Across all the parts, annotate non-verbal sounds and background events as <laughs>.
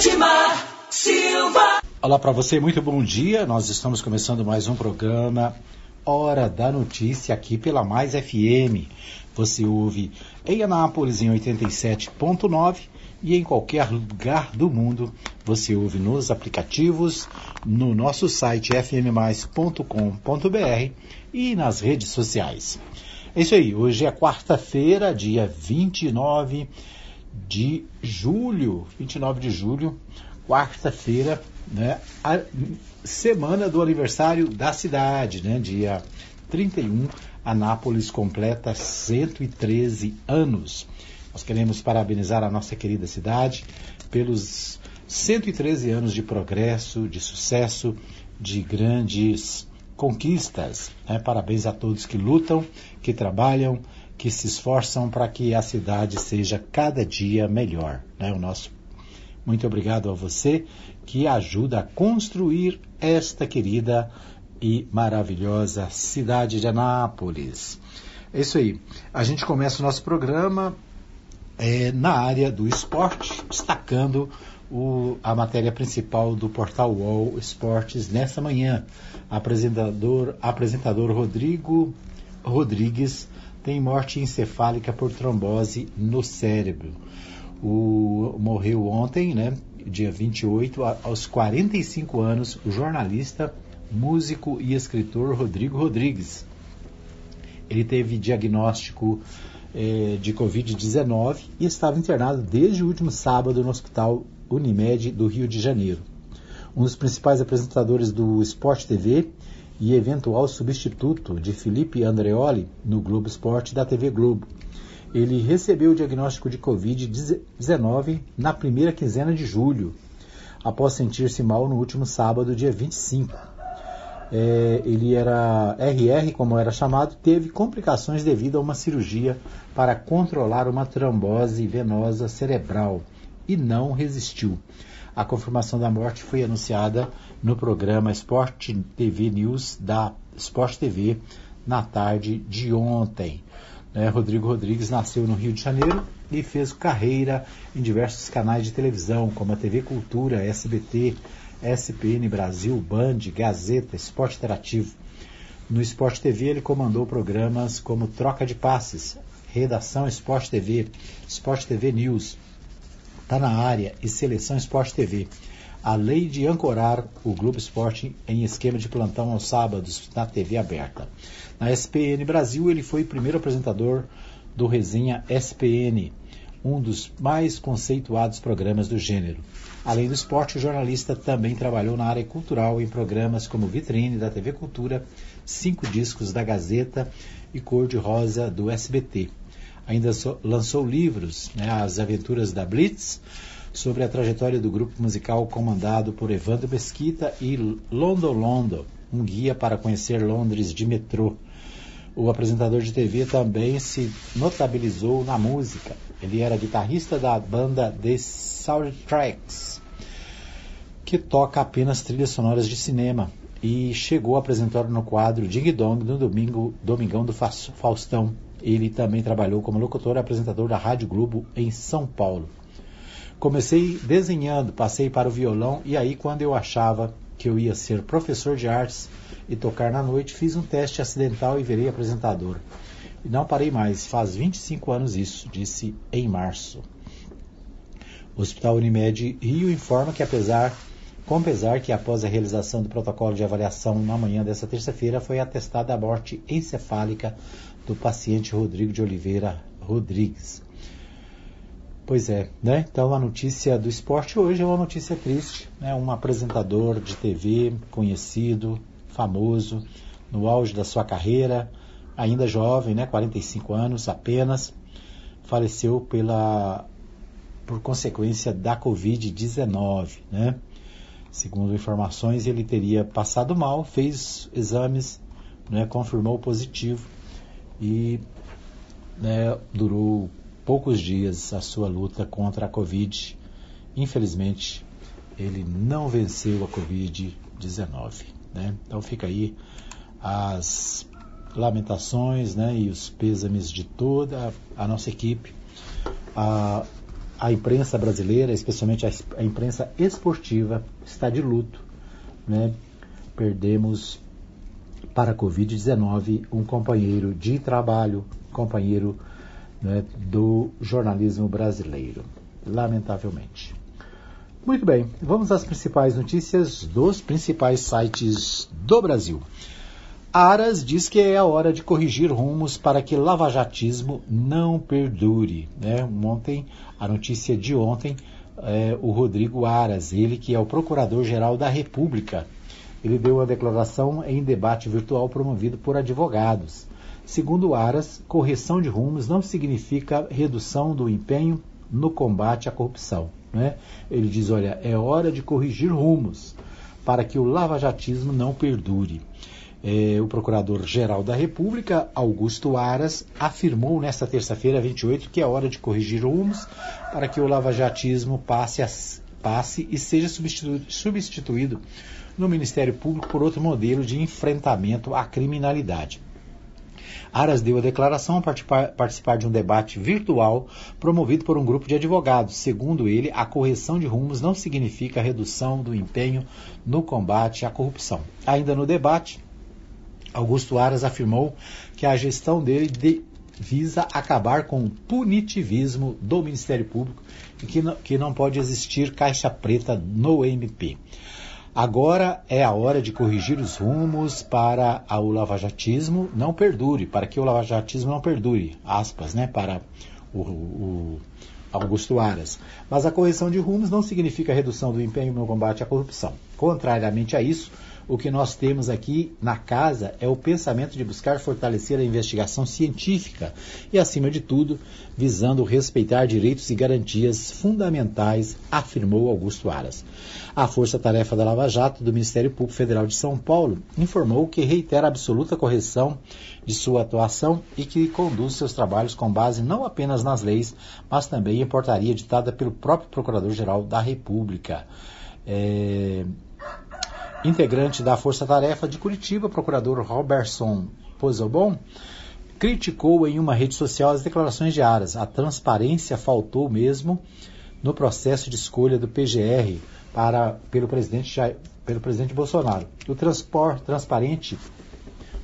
Edmar Silva. Olá para você, muito bom dia. Nós estamos começando mais um programa Hora da Notícia aqui pela Mais FM. Você ouve em Anápolis em 87.9 e em qualquer lugar do mundo você ouve nos aplicativos, no nosso site fmmais.com.br e nas redes sociais. É isso aí, hoje é quarta-feira, dia 29 de julho, 29 de julho, quarta-feira, né, a semana do aniversário da cidade, né, dia 31, Anápolis completa 113 anos. Nós queremos parabenizar a nossa querida cidade pelos 113 anos de progresso, de sucesso, de grandes conquistas. Né? Parabéns a todos que lutam, que trabalham, que se esforçam para que a cidade seja cada dia melhor. Né? O nosso muito obrigado a você que ajuda a construir esta querida e maravilhosa cidade de Anápolis. É isso aí. A gente começa o nosso programa é, na área do esporte, destacando o, a matéria principal do portal UOL Esportes nessa manhã. Apresentador, apresentador Rodrigo Rodrigues tem morte encefálica por trombose no cérebro. O, morreu ontem, né, dia 28, aos 45 anos, o jornalista, músico e escritor Rodrigo Rodrigues. Ele teve diagnóstico eh, de Covid-19 e estava internado desde o último sábado no Hospital Unimed do Rio de Janeiro. Um dos principais apresentadores do Sport TV e eventual substituto de Felipe Andreoli no Globo Esporte da TV Globo. Ele recebeu o diagnóstico de Covid-19 na primeira quinzena de julho, após sentir-se mal no último sábado, dia 25. É, ele era RR, como era chamado, teve complicações devido a uma cirurgia para controlar uma trombose venosa cerebral e não resistiu. A confirmação da morte foi anunciada no programa Sport TV News da Sport TV na tarde de ontem. É, Rodrigo Rodrigues nasceu no Rio de Janeiro e fez carreira em diversos canais de televisão, como a TV Cultura, SBT, SPN Brasil, Band, Gazeta, Esporte Interativo. No Esporte TV ele comandou programas como Troca de Passes, Redação Esporte TV, Esporte TV News, Tá na área e Seleção Esporte TV. A lei de ancorar o Globo Esporte em esquema de plantão aos sábados na TV aberta. Na SPN Brasil, ele foi primeiro apresentador do Resenha SPN, um dos mais conceituados programas do gênero. Além do esporte, o jornalista também trabalhou na área cultural em programas como Vitrine da TV Cultura, Cinco Discos da Gazeta e Cor de Rosa do SBT ainda so, lançou livros, né, As Aventuras da Blitz, sobre a trajetória do grupo musical comandado por Evandro Mesquita e London London, um guia para conhecer Londres de metrô. O apresentador de TV também se notabilizou na música. Ele era guitarrista da banda The Soundtracks, que toca apenas trilhas sonoras de cinema, e chegou a apresentar no quadro Ding Dong no domingo, Domingão do Faustão, ele também trabalhou como locutor e apresentador da Rádio Globo em São Paulo. Comecei desenhando, passei para o violão e aí quando eu achava que eu ia ser professor de artes e tocar na noite, fiz um teste acidental e virei apresentador. E não parei mais, faz 25 anos isso, disse em março. O Hospital Unimed Rio informa que apesar com pesar que após a realização do protocolo de avaliação na manhã dessa terça-feira foi atestada a morte encefálica do paciente Rodrigo de Oliveira Rodrigues. Pois é, né? Então a notícia do esporte hoje é uma notícia triste, né? Um apresentador de TV conhecido, famoso, no auge da sua carreira, ainda jovem, né? 45 anos apenas, faleceu pela por consequência da Covid-19, né? Segundo informações, ele teria passado mal, fez exames, né, confirmou positivo e né, durou poucos dias a sua luta contra a Covid. Infelizmente, ele não venceu a Covid-19. Né? Então fica aí as lamentações né, e os pêsames de toda a nossa equipe, a, a imprensa brasileira, especialmente a, a imprensa esportiva, está de luto. Né? Perdemos para a Covid-19 um companheiro de trabalho, companheiro né, do jornalismo brasileiro, lamentavelmente. Muito bem, vamos às principais notícias dos principais sites do Brasil. Aras diz que é a hora de corrigir rumos para que lavajatismo não perdure. Né? Ontem, a notícia de ontem, é, o Rodrigo Aras, ele que é o Procurador-Geral da República, ele deu a declaração em debate virtual promovido por advogados. Segundo Aras, correção de rumos não significa redução do empenho no combate à corrupção. Né? Ele diz: olha, é hora de corrigir rumos para que o lavajatismo não perdure. É, o Procurador-Geral da República, Augusto Aras, afirmou nesta terça-feira, 28, que é hora de corrigir rumos para que o lavajatismo passe, a, passe e seja substituído no Ministério Público por outro modelo de enfrentamento à criminalidade. Aras deu a declaração a participar, participar, de um debate virtual promovido por um grupo de advogados. Segundo ele, a correção de rumos não significa redução do empenho no combate à corrupção. Ainda no debate, Augusto Aras afirmou que a gestão dele de, visa acabar com o punitivismo do Ministério Público e que não, que não pode existir caixa preta no MP. Agora é a hora de corrigir os rumos para o lavajatismo não perdure, para que o lavajatismo não perdure, aspas, né, para o, o Augusto Aras. Mas a correção de rumos não significa redução do empenho no combate à corrupção. Contrariamente a isso, o que nós temos aqui na casa é o pensamento de buscar fortalecer a investigação científica e, acima de tudo, visando respeitar direitos e garantias fundamentais, afirmou Augusto Aras. A Força Tarefa da Lava Jato do Ministério Público Federal de São Paulo informou que reitera absoluta correção de sua atuação e que conduz seus trabalhos com base não apenas nas leis, mas também em portaria ditada pelo próprio Procurador-Geral da República. É, integrante da Força Tarefa de Curitiba, procurador Robertson Pozobon, criticou em uma rede social as declarações de Aras. A transparência faltou mesmo no processo de escolha do PGR para, pelo, presidente, pelo presidente Bolsonaro. O transpor, transparente,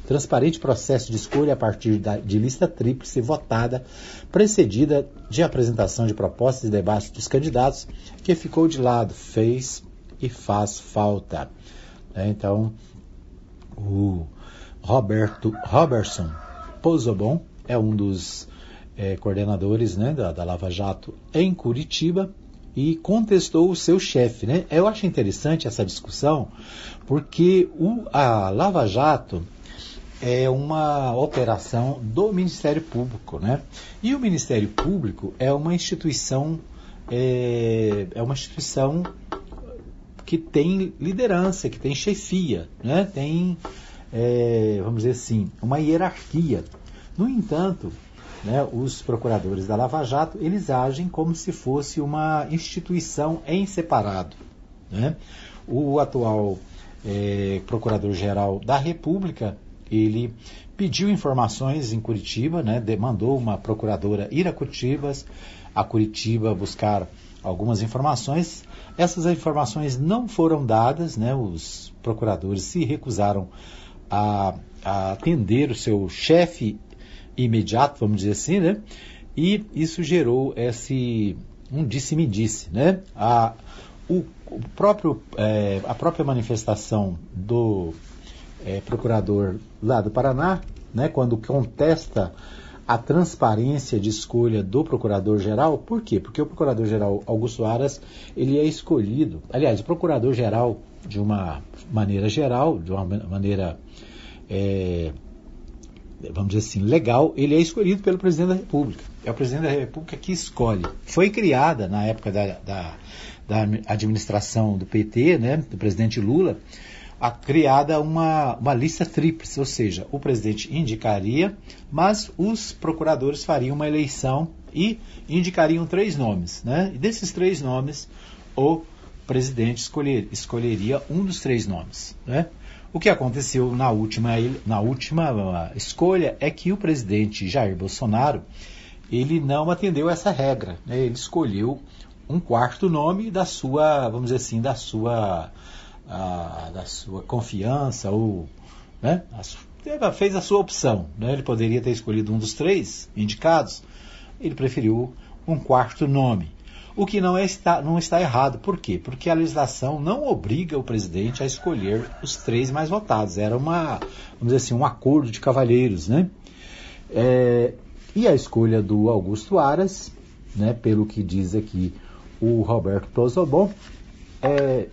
transparente processo de escolha a partir da, de lista tríplice votada, precedida de apresentação de propostas e debates dos candidatos, que ficou de lado, fez e faz falta. É, então, o Roberto Robertson Pozobon é um dos é, coordenadores né, da, da, Lava Jato em Curitiba e contestou o seu chefe. Né? Eu acho interessante essa discussão porque o, a Lava Jato é uma operação do Ministério Público. Né? E o Ministério Público é uma instituição, é, é uma instituição que tem liderança, que tem chefia, né? tem, é, vamos dizer assim, uma hierarquia. No entanto, né, os procuradores da Lava Jato, eles agem como se fosse uma instituição em separado. Né? O atual é, procurador-geral da República, ele pediu informações em Curitiba, né, demandou uma procuradora ir a Curitiba, a Curitiba buscar algumas informações essas informações não foram dadas, né? os procuradores se recusaram a, a atender o seu chefe imediato, vamos dizer assim, né? e isso gerou esse um disse-me-disse. Né? A, o, o próprio, é, a própria manifestação do é, procurador lá do Paraná, né, quando contesta a transparência de escolha do procurador-geral. Por quê? Porque o procurador-geral Augusto Aras, ele é escolhido, aliás, o procurador-geral, de uma maneira geral, de uma maneira, é, vamos dizer assim, legal, ele é escolhido pelo presidente da República. É o presidente da República que escolhe. Foi criada na época da, da, da administração do PT, né, do presidente Lula, a criada uma, uma lista tríplice, ou seja, o presidente indicaria, mas os procuradores fariam uma eleição e indicariam três nomes. Né? E desses três nomes, o presidente escolher, escolheria um dos três nomes. Né? O que aconteceu na última, na última escolha é que o presidente Jair Bolsonaro ele não atendeu essa regra. Né? Ele escolheu um quarto nome da sua, vamos dizer assim, da sua, a, da sua confiança ou né? A, fez a sua opção. Né? Ele poderia ter escolhido um dos três indicados. Ele preferiu um quarto nome. O que não, é, está, não está errado. Por quê? Porque a legislação não obriga o presidente a escolher os três mais votados. Era uma, vamos dizer assim, um acordo de cavalheiros, né? É, e a escolha do Augusto Aras, né, pelo que diz aqui o Roberto Tosobon, é,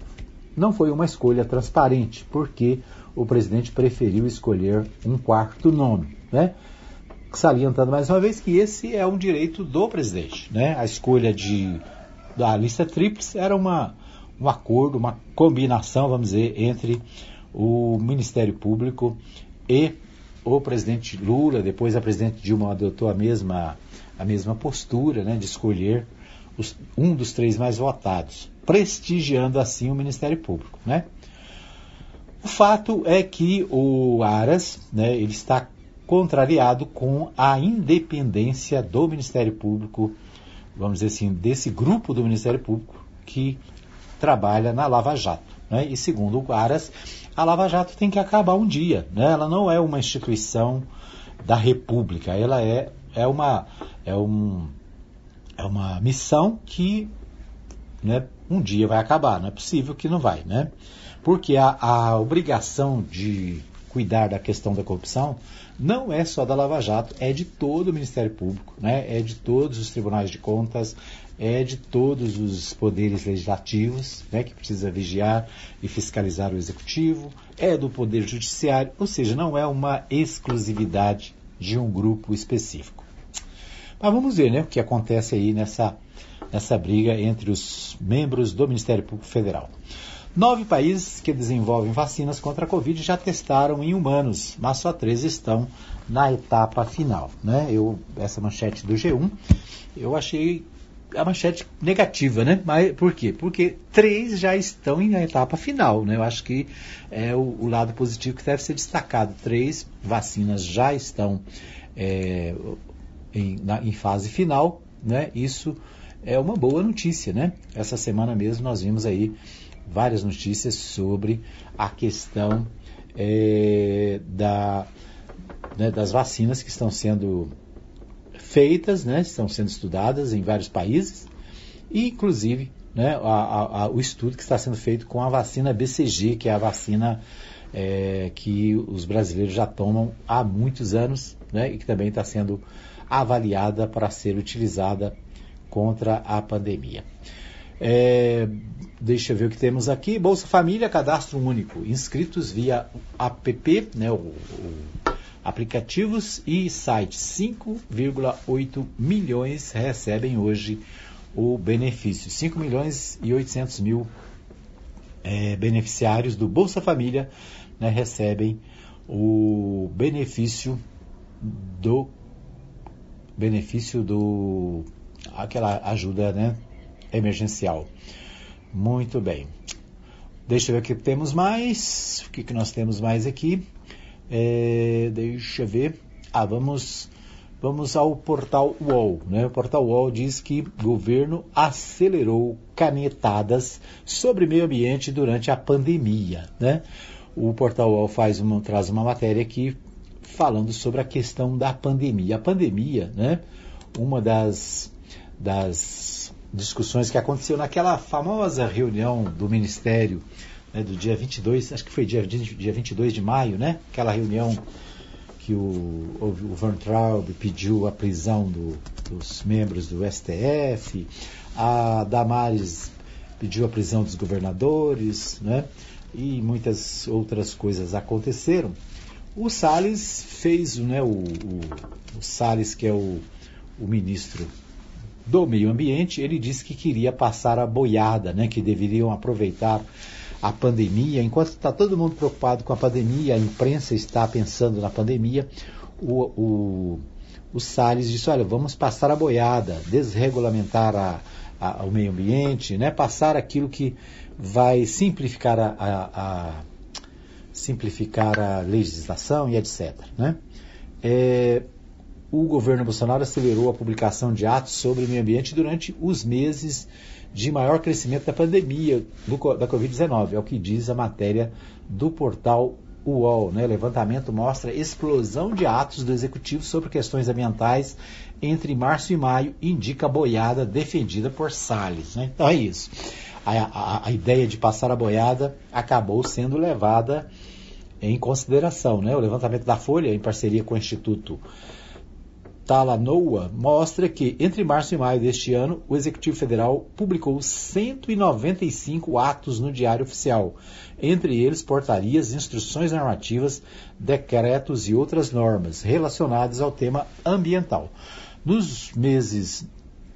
não foi uma escolha transparente, porque o presidente preferiu escolher um quarto nome, né? Salientando mais uma vez que esse é um direito do presidente, né? A escolha de, da lista tríplice era uma, um acordo, uma combinação, vamos dizer, entre o Ministério Público e o presidente Lula, depois a presidente Dilma adotou a mesma, a mesma postura né, de escolher os, um dos três mais votados, prestigiando assim o Ministério Público. Né? O fato é que o Aras né, ele está contrariado com a independência do Ministério Público, vamos dizer assim, desse grupo do Ministério Público que trabalha na Lava Jato. Né? E segundo o Aras, a Lava Jato tem que acabar um dia. Né? Ela não é uma instituição da República, ela é, é, uma, é, um, é uma missão que né, um dia vai acabar. Não é possível que não vai. Né? Porque a, a obrigação de cuidar da questão da corrupção não é só da Lava Jato, é de todo o Ministério Público, né? é de todos os tribunais de contas, é de todos os poderes legislativos, né, que precisa vigiar e fiscalizar o executivo, é do poder judiciário, ou seja, não é uma exclusividade de um grupo específico. Mas vamos ver né, o que acontece aí nessa, nessa briga entre os membros do Ministério Público Federal. Nove países que desenvolvem vacinas contra a Covid já testaram em humanos, mas só três estão na etapa final. Né? Eu, essa manchete do G1 eu achei a manchete negativa, né? Mas por quê? Porque três já estão na etapa final, né? Eu acho que é o, o lado positivo que deve ser destacado. Três vacinas já estão é, em, na, em fase final, né? Isso é uma boa notícia, né? Essa semana mesmo nós vimos aí várias notícias sobre a questão é, da, né, das vacinas que estão sendo feitas, né, estão sendo estudadas em vários países, e inclusive né, a, a, o estudo que está sendo feito com a vacina BCG, que é a vacina é, que os brasileiros já tomam há muitos anos né, e que também está sendo avaliada para ser utilizada contra a pandemia. É, deixa eu ver o que temos aqui. Bolsa Família, cadastro único. Inscritos via app, né, o, o aplicativos e sites. 5,8 milhões recebem hoje o benefício. 5 milhões e 800 mil é, beneficiários do Bolsa Família né, recebem o benefício do benefício do aquela ajuda né, emergencial. Muito bem. Deixa eu ver o que temos mais. O que, que nós temos mais aqui? É, deixa eu ver. Ah, vamos, vamos ao portal UOL. Né? O portal UOL diz que governo acelerou canetadas sobre meio ambiente durante a pandemia. Né? O portal UOL faz uma, traz uma matéria aqui falando sobre a questão da pandemia. A pandemia, né? uma das, das discussões que aconteceu naquela famosa reunião do Ministério né, do dia 22, acho que foi dia, dia 22 de maio, né? Aquela reunião que o, o Van Traub pediu a prisão do, dos membros do STF, a Damares pediu a prisão dos governadores, né? E muitas outras coisas aconteceram. O Salles fez, né, o, o, o Salles, que é o, o ministro do meio ambiente, ele disse que queria passar a boiada, né, que deveriam aproveitar a pandemia, enquanto está todo mundo preocupado com a pandemia, a imprensa está pensando na pandemia, o, o, o Salles disse, olha, vamos passar a boiada, desregulamentar a, a, o meio ambiente, né? passar aquilo que vai simplificar a, a, a simplificar a legislação e etc. Né? É, o governo Bolsonaro acelerou a publicação de atos sobre o meio ambiente durante os meses de maior crescimento da pandemia do, da Covid-19, é o que diz a matéria do portal UOL. Né? O levantamento mostra explosão de atos do executivo sobre questões ambientais entre março e maio, indica a boiada defendida por Salles. Né? Então é isso. A, a, a, ideia de passar a boiada acabou sendo levada em consideração. Né? O levantamento da Folha, em parceria com o Instituto Talanoa mostra que entre março e maio deste ano, o Executivo Federal publicou 195 atos no Diário Oficial, entre eles portarias, instruções normativas, decretos e outras normas relacionadas ao tema ambiental. Nos meses,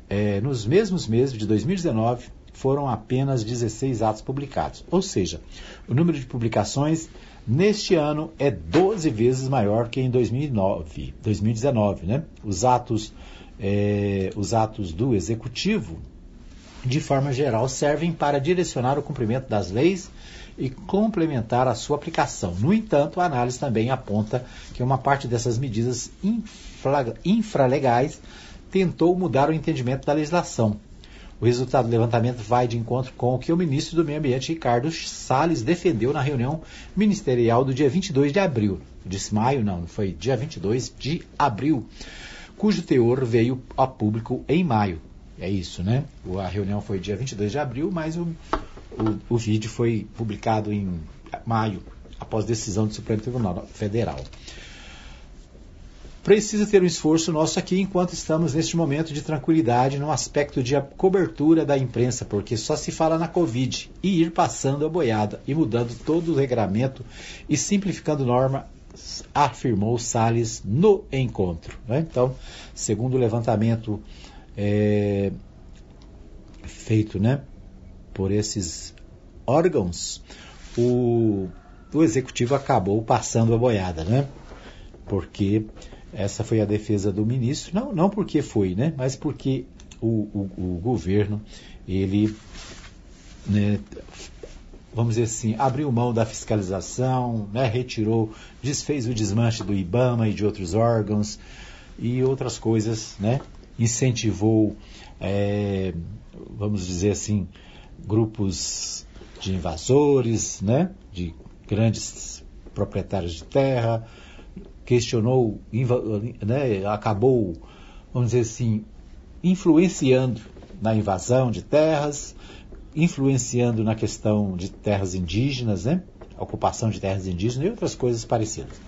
é, nos mesmos meses de 2019, foram apenas 16 atos publicados, ou seja, o número de publicações neste ano é 12 vezes maior que em 2009, 2019. Né? Os, atos, é, os atos do Executivo, de forma geral, servem para direcionar o cumprimento das leis e complementar a sua aplicação. No entanto, a análise também aponta que uma parte dessas medidas infralegais tentou mudar o entendimento da legislação, o resultado do levantamento vai de encontro com o que o ministro do Meio Ambiente, Ricardo Salles, defendeu na reunião ministerial do dia 22 de abril. Disse maio, não, foi dia 22 de abril, cujo teor veio a público em maio. É isso, né? A reunião foi dia 22 de abril, mas o, o, o vídeo foi publicado em maio, após decisão do Supremo Tribunal Federal precisa ter um esforço nosso aqui enquanto estamos neste momento de tranquilidade no aspecto de cobertura da imprensa, porque só se fala na Covid e ir passando a boiada e mudando todo o regramento e simplificando norma, afirmou Salles no encontro. Né? Então, segundo o levantamento é, feito né, por esses órgãos, o, o executivo acabou passando a boiada, né? Porque essa foi a defesa do ministro, não, não porque foi, né, mas porque o, o, o governo, ele, né, vamos dizer assim, abriu mão da fiscalização, né, retirou, desfez o desmanche do IBAMA e de outros órgãos e outras coisas, né, incentivou, é, vamos dizer assim, grupos de invasores, né, de grandes proprietários de terra, questionou, né, acabou, vamos dizer assim, influenciando na invasão de terras, influenciando na questão de terras indígenas, né, ocupação de terras indígenas e outras coisas parecidas.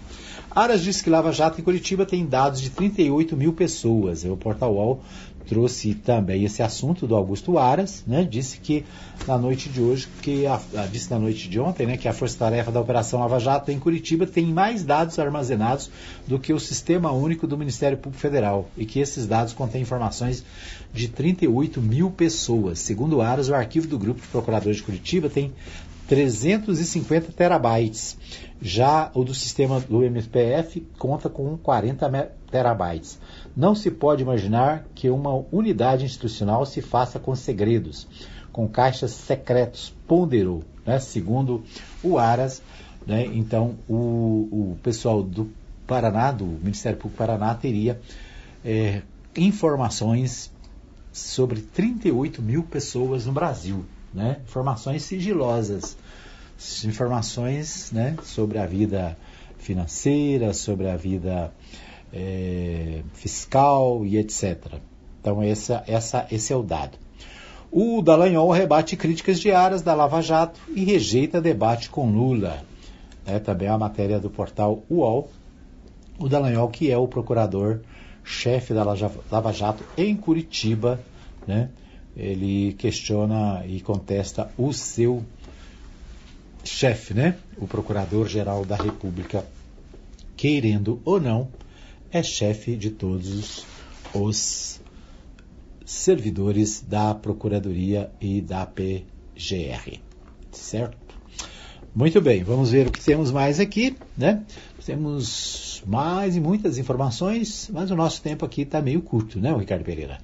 Aras disse que Lava Jato em Curitiba tem dados de 38 mil pessoas. O Portal UOL trouxe também esse assunto do Augusto Aras, né? Disse que na noite de hoje, que a, a, disse na noite de ontem, né, que a Força-Tarefa da Operação Lava Jato em Curitiba tem mais dados armazenados do que o Sistema Único do Ministério Público Federal e que esses dados contêm informações de 38 mil pessoas. Segundo Aras, o arquivo do Grupo de Procuradores de Curitiba tem 350 terabytes. Já o do sistema do MPF conta com 40 terabytes. Não se pode imaginar que uma unidade institucional se faça com segredos, com caixas secretos, ponderou, né? segundo o Aras. Né? Então, o, o, pessoal do Paraná, do Ministério Público Paraná, teria é, informações sobre 38 mil pessoas no Brasil. Né? Informações sigilosas, informações né, sobre a vida financeira, sobre a vida é, fiscal e etc. Então essa, essa, esse é o dado. O Dallagnol rebate críticas diárias da Lava Jato e rejeita debate com Lula. É também a matéria do portal UOL. O Dallagnol, que é o procurador-chefe da Lava Jato em Curitiba, né? ele questiona e contesta o seu chefe, né? o Procurador-Geral da República, querendo ou não, é chefe de todos os servidores da Procuradoria e da PGR. Certo? Muito bem, vamos ver o que temos mais aqui, né? Temos mais e muitas informações, mas o nosso tempo aqui está meio curto, né, Ricardo Pereira?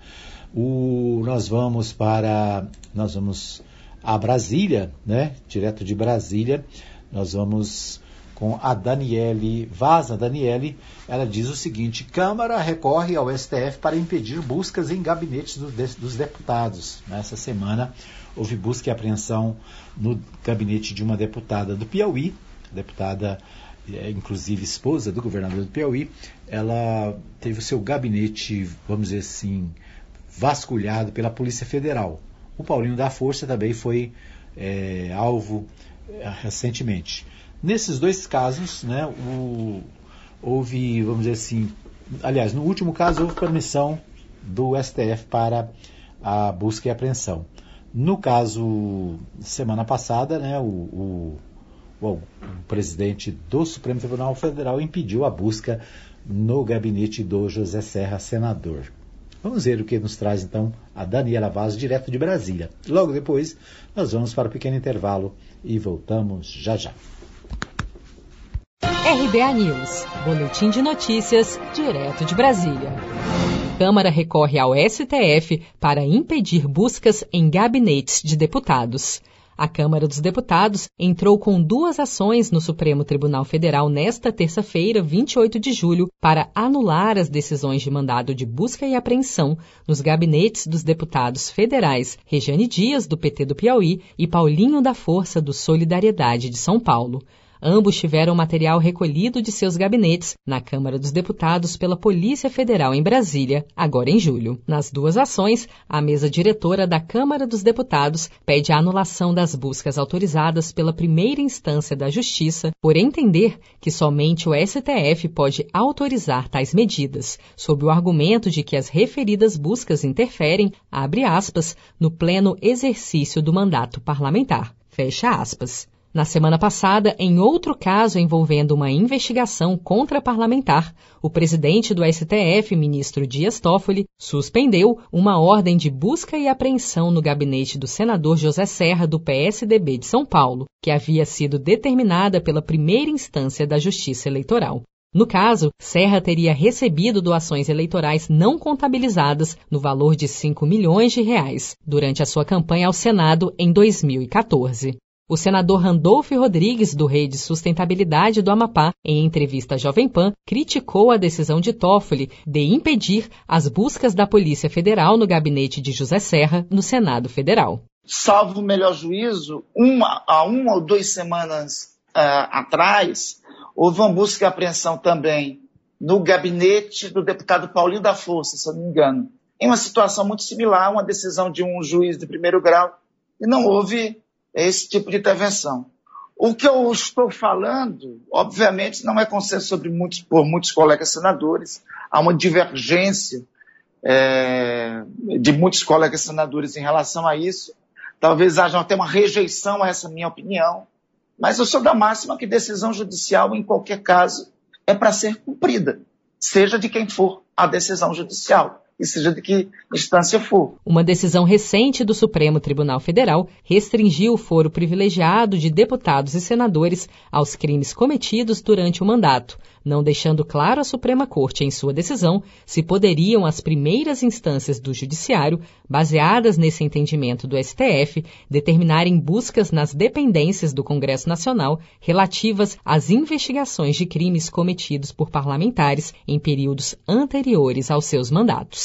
O, nós vamos para, nós vamos a Brasília, né? Direto de Brasília, nós vamos com a Daniele Vaz. A Daniele, ela diz o seguinte: Câmara recorre ao STF para impedir buscas em gabinetes do, dos deputados. Nessa semana houve busca e apreensão no gabinete de uma deputada do Piauí, deputada é, inclusive esposa do governador do Piauí, ela teve o seu gabinete, vamos dizer assim, vasculhado pela Polícia Federal. O Paulinho da Força também foi é, alvo é, recentemente. Nesses dois casos, né, o, houve, vamos dizer assim, aliás, no último caso houve permissão do STF para a busca e apreensão. No caso, semana passada, né, o, o, o, presidente do Supremo Tribunal Federal impediu a busca no gabinete do José Serra, senador. Vamos ver o que nos traz então a Daniela Vaz, direto de Brasília. Logo depois, nós vamos para um pequeno intervalo e voltamos já já. RBA News, Boletim de Notícias, direto de Brasília. Câmara recorre ao STF para impedir buscas em gabinetes de deputados. A Câmara dos Deputados entrou com duas ações no Supremo Tribunal Federal nesta terça-feira, 28 de julho, para anular as decisões de mandado de busca e apreensão nos gabinetes dos deputados federais Regiane Dias, do PT do Piauí, e Paulinho da Força, do Solidariedade de São Paulo. Ambos tiveram material recolhido de seus gabinetes na Câmara dos Deputados pela Polícia Federal em Brasília, agora em julho. Nas duas ações, a mesa diretora da Câmara dos Deputados pede a anulação das buscas autorizadas pela primeira instância da Justiça por entender que somente o STF pode autorizar tais medidas, sob o argumento de que as referidas buscas interferem, abre aspas, no pleno exercício do mandato parlamentar. Fecha aspas. Na semana passada, em outro caso envolvendo uma investigação contra parlamentar, o presidente do STF, ministro Dias Toffoli, suspendeu uma ordem de busca e apreensão no gabinete do senador José Serra, do PSDB de São Paulo, que havia sido determinada pela primeira instância da Justiça Eleitoral. No caso, Serra teria recebido doações eleitorais não contabilizadas no valor de 5 milhões de reais durante a sua campanha ao Senado em 2014. O senador Randolfo Rodrigues, do Rede Sustentabilidade do Amapá, em entrevista à Jovem Pan, criticou a decisão de Toffoli de impedir as buscas da Polícia Federal no gabinete de José Serra, no Senado Federal. Salvo o melhor juízo, uma, há uma ou duas semanas uh, atrás, houve uma busca e apreensão também no gabinete do deputado Paulinho da Força, se eu não me engano. Em uma situação muito similar, uma decisão de um juiz de primeiro grau, e não houve esse tipo de intervenção. O que eu estou falando, obviamente, não é consenso sobre muitos, por muitos colegas senadores. Há uma divergência é, de muitos colegas senadores em relação a isso. Talvez haja até uma rejeição a essa minha opinião. Mas eu sou da máxima que decisão judicial, em qualquer caso, é para ser cumprida, seja de quem for a decisão judicial e seja de que instância for. Uma decisão recente do Supremo Tribunal Federal restringiu o foro privilegiado de deputados e senadores aos crimes cometidos durante o mandato, não deixando claro à Suprema Corte em sua decisão se poderiam as primeiras instâncias do Judiciário, baseadas nesse entendimento do STF, determinarem buscas nas dependências do Congresso Nacional relativas às investigações de crimes cometidos por parlamentares em períodos anteriores aos seus mandatos.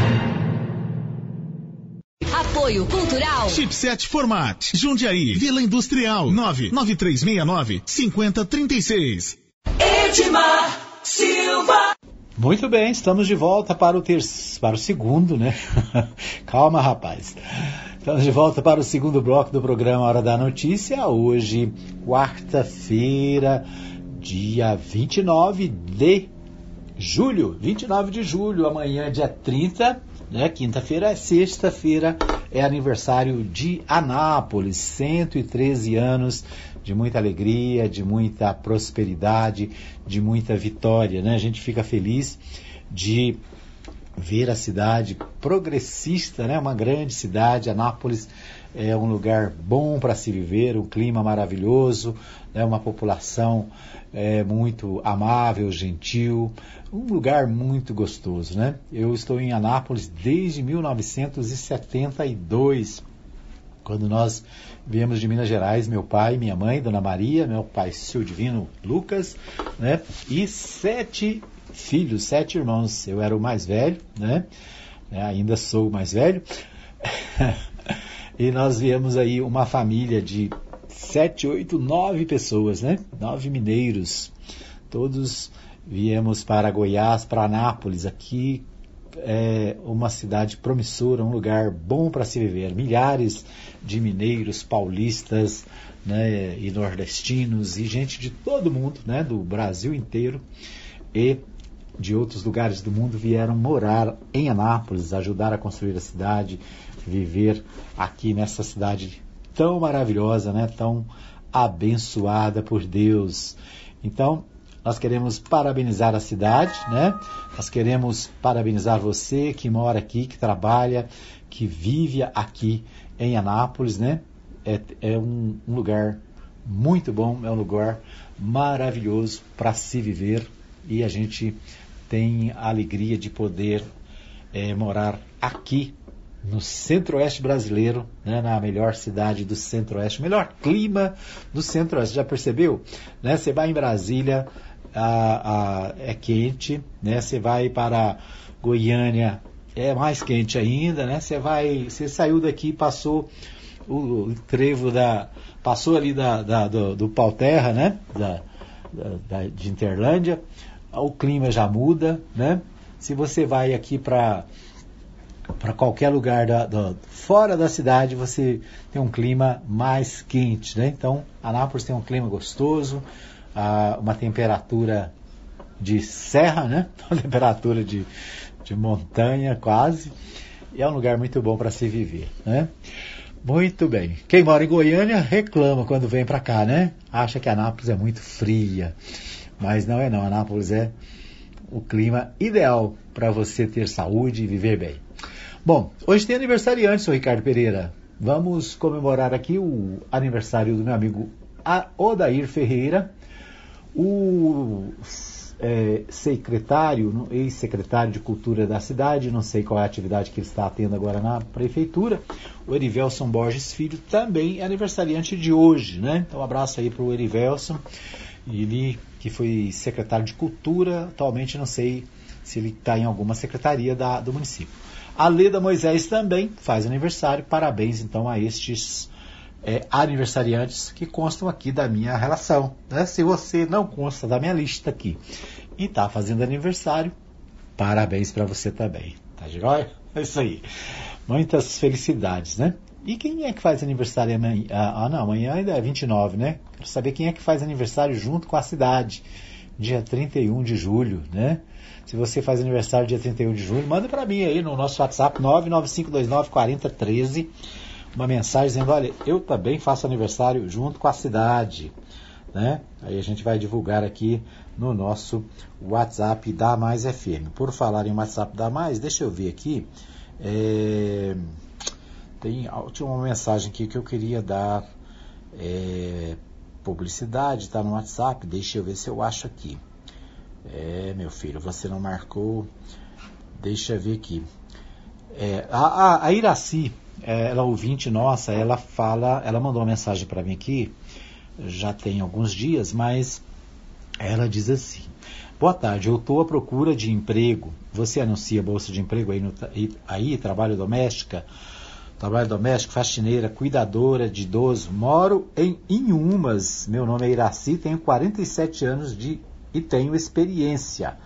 Apoio Cultural. Chipset Format. Jundiaí. Vila Industrial. 99369 5036. Edmar Silva. Muito bem, estamos de volta para o, ter... para o segundo, né? <laughs> Calma, rapaz. Estamos de volta para o segundo bloco do programa Hora da Notícia. Hoje, quarta-feira, dia 29 de julho. 29 de julho, amanhã, dia 30, né? Quinta-feira é sexta-feira, é aniversário de Anápolis, 113 anos de muita alegria, de muita prosperidade, de muita vitória. Né? A gente fica feliz de ver a cidade progressista, né? Uma grande cidade, Anápolis é um lugar bom para se viver, um clima maravilhoso, né? uma população é, muito amável, gentil, um lugar muito gostoso, né? Eu estou em Anápolis desde 1972, quando nós viemos de Minas Gerais, meu pai, minha mãe, Dona Maria, meu pai, seu divino Lucas, né? E sete filhos, sete irmãos. Eu era o mais velho, né? É, ainda sou o mais velho. <laughs> e nós viemos aí uma família de sete, oito, nove pessoas, né? Nove mineiros. Todos viemos para Goiás, para Anápolis, aqui é uma cidade promissora, um lugar bom para se viver. Milhares de mineiros, paulistas né, e nordestinos e gente de todo mundo, né, do Brasil inteiro e de outros lugares do mundo vieram morar em Anápolis, ajudar a construir a cidade, viver aqui nessa cidade tão maravilhosa, né, tão abençoada por Deus. Então, nós queremos parabenizar a cidade, né? Nós queremos parabenizar você que mora aqui, que trabalha, que vive aqui em Anápolis, né? É, é um, um lugar muito bom, é um lugar maravilhoso para se viver e a gente tem a alegria de poder é, morar aqui no centro-oeste brasileiro, né, na melhor cidade do centro-oeste, melhor clima do centro-oeste. Já percebeu? Né, você vai em Brasília, a, a, é quente, né? Você vai para Goiânia, é mais quente ainda, né? Você vai, você saiu daqui, passou o, o trevo da, passou ali da, da do, do pau terra, né? Da, da, de Interlândia, o clima já muda, né? Se você vai aqui para para qualquer lugar da, da, fora da cidade, você tem um clima mais quente, né? Então, Anápolis tem um clima gostoso, a uma temperatura de serra, né? <laughs> Uma temperatura de, de montanha quase. E é um lugar muito bom para se viver, né? Muito bem. Quem mora em Goiânia reclama quando vem para cá, né? Acha que Anápolis é muito fria. Mas não é não. Anápolis é o clima ideal para você ter saúde e viver bem. Bom, hoje tem aniversariante, sou Ricardo Pereira. Vamos comemorar aqui o aniversário do meu amigo Odair Ferreira, o é, secretário, ex-secretário de Cultura da cidade, não sei qual é a atividade que ele está tendo agora na prefeitura, o Erivelson Borges Filho, também é aniversariante de hoje, né? Então, um abraço aí para o Erivelson, ele que foi secretário de Cultura, atualmente não sei se ele está em alguma secretaria da, do município. A Leda Moisés também faz aniversário, parabéns então a estes é, aniversariantes que constam aqui da minha relação. Né? Se você não consta da minha lista aqui e está fazendo aniversário, parabéns para você também. Tá joia? É isso aí. Muitas felicidades, né? E quem é que faz aniversário amanhã? Ah, não, amanhã ainda é 29, né? Quero saber quem é que faz aniversário junto com a cidade. Dia 31 de julho, né? Se você faz aniversário dia 31 de julho, manda para mim aí no nosso WhatsApp 99529 4013 uma mensagem dizendo, olha, eu também faço aniversário junto com a cidade. Né? Aí a gente vai divulgar aqui no nosso WhatsApp da Mais FM. Por falar em WhatsApp da Mais, deixa eu ver aqui. É... Tem, tinha uma mensagem aqui que eu queria dar é... publicidade, está no WhatsApp. Deixa eu ver se eu acho aqui. É, meu filho, você não marcou. Deixa eu ver aqui. É, a, a, a Iraci ela ouvinte nossa, ela fala, ela mandou uma mensagem para mim aqui, já tem alguns dias, mas ela diz assim: Boa tarde, eu estou à procura de emprego. Você anuncia bolsa de emprego aí, no, aí trabalho doméstica? Trabalho doméstico, faxineira, cuidadora de idoso. Moro em Inhumas. Meu nome é Iraci, tenho 47 anos de, e tenho experiência.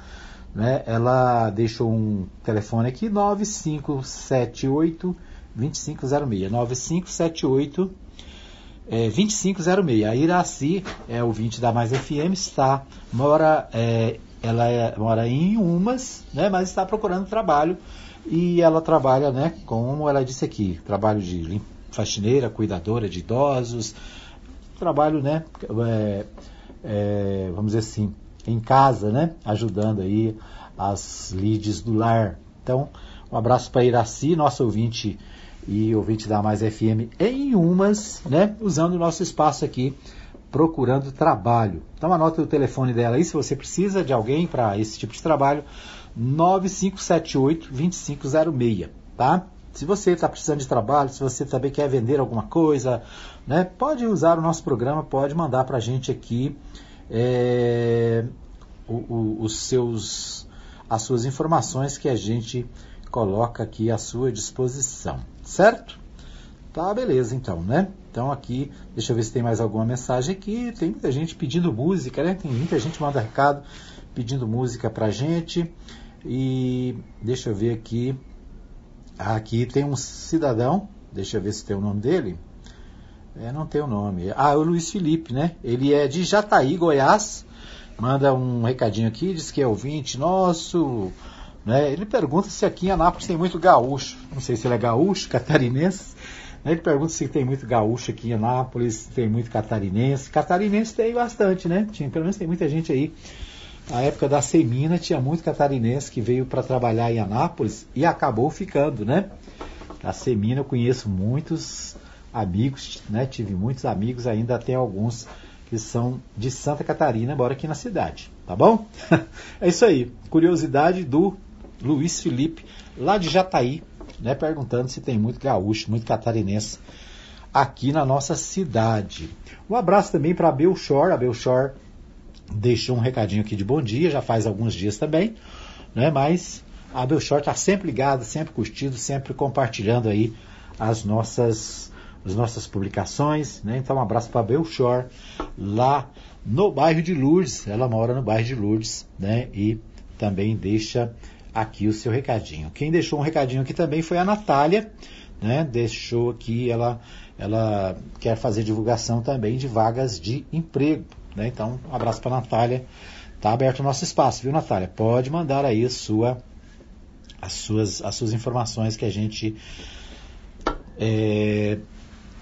Né? Ela deixou um telefone aqui, 9578 2506. 9578 é, 2506. A Iraci é o 20 da Mais FM, está, mora, é, ela é, mora em Umas, né, mas está procurando trabalho e ela trabalha, né, como ela disse aqui, trabalho de faxineira, cuidadora de idosos, trabalho, né, é, é, vamos dizer assim, em casa, né, ajudando aí as leads do lar, Então, um abraço para Iraci, nosso ouvinte e ouvinte da Mais FM em Umas, né? Usando o nosso espaço aqui, procurando trabalho. Então anota o telefone dela aí se você precisa de alguém para esse tipo de trabalho, 9578 2506, tá? Se você está precisando de trabalho, se você também quer vender alguma coisa, né, pode usar o nosso programa, pode mandar para a gente aqui é, o, o, os seus, as suas informações que a gente coloca aqui à sua disposição, certo? Tá, beleza então, né? Então aqui, deixa eu ver se tem mais alguma mensagem aqui. Tem muita gente pedindo música, né? Tem muita gente manda recado pedindo música pra gente. E deixa eu ver aqui. Aqui tem um cidadão, deixa eu ver se tem o nome dele. É, não tem o nome. Ah, é o Luiz Felipe, né? Ele é de Jataí, Goiás. Manda um recadinho aqui, diz que é ouvinte nosso. Né? Ele pergunta se aqui em Anápolis tem muito gaúcho. Não sei se ele é gaúcho, <laughs> catarinense. Ele pergunta se tem muito gaúcho aqui em Anápolis, se tem muito catarinense. Catarinense tem bastante, né? Tinha, pelo menos tem muita gente aí na época da Semina tinha muito catarinense que veio para trabalhar em Anápolis e acabou ficando, né? A Semina eu conheço muitos amigos, né? Tive muitos amigos, ainda tem alguns que são de Santa Catarina, embora aqui na cidade, tá bom? <laughs> é isso aí. Curiosidade do Luiz Felipe, lá de Jataí, né? Perguntando se tem muito gaúcho, muito catarinense aqui na nossa cidade. Um abraço também para a Belchor, a Belchor deixou um recadinho aqui de bom dia, já faz alguns dias também, né? Mas a Belchor está sempre ligada, sempre curtindo, sempre compartilhando aí as nossas, as nossas publicações, né? Então um abraço para a Belchor lá no bairro de Lourdes, ela mora no bairro de Lourdes, né? E também deixa aqui o seu recadinho. Quem deixou um recadinho aqui também foi a Natália, né? Deixou aqui, ela, ela quer fazer divulgação também de vagas de emprego. Né? Então, um abraço para a Natália. Está aberto o nosso espaço, viu, Natália? Pode mandar aí sua, as, suas, as suas informações que a gente é,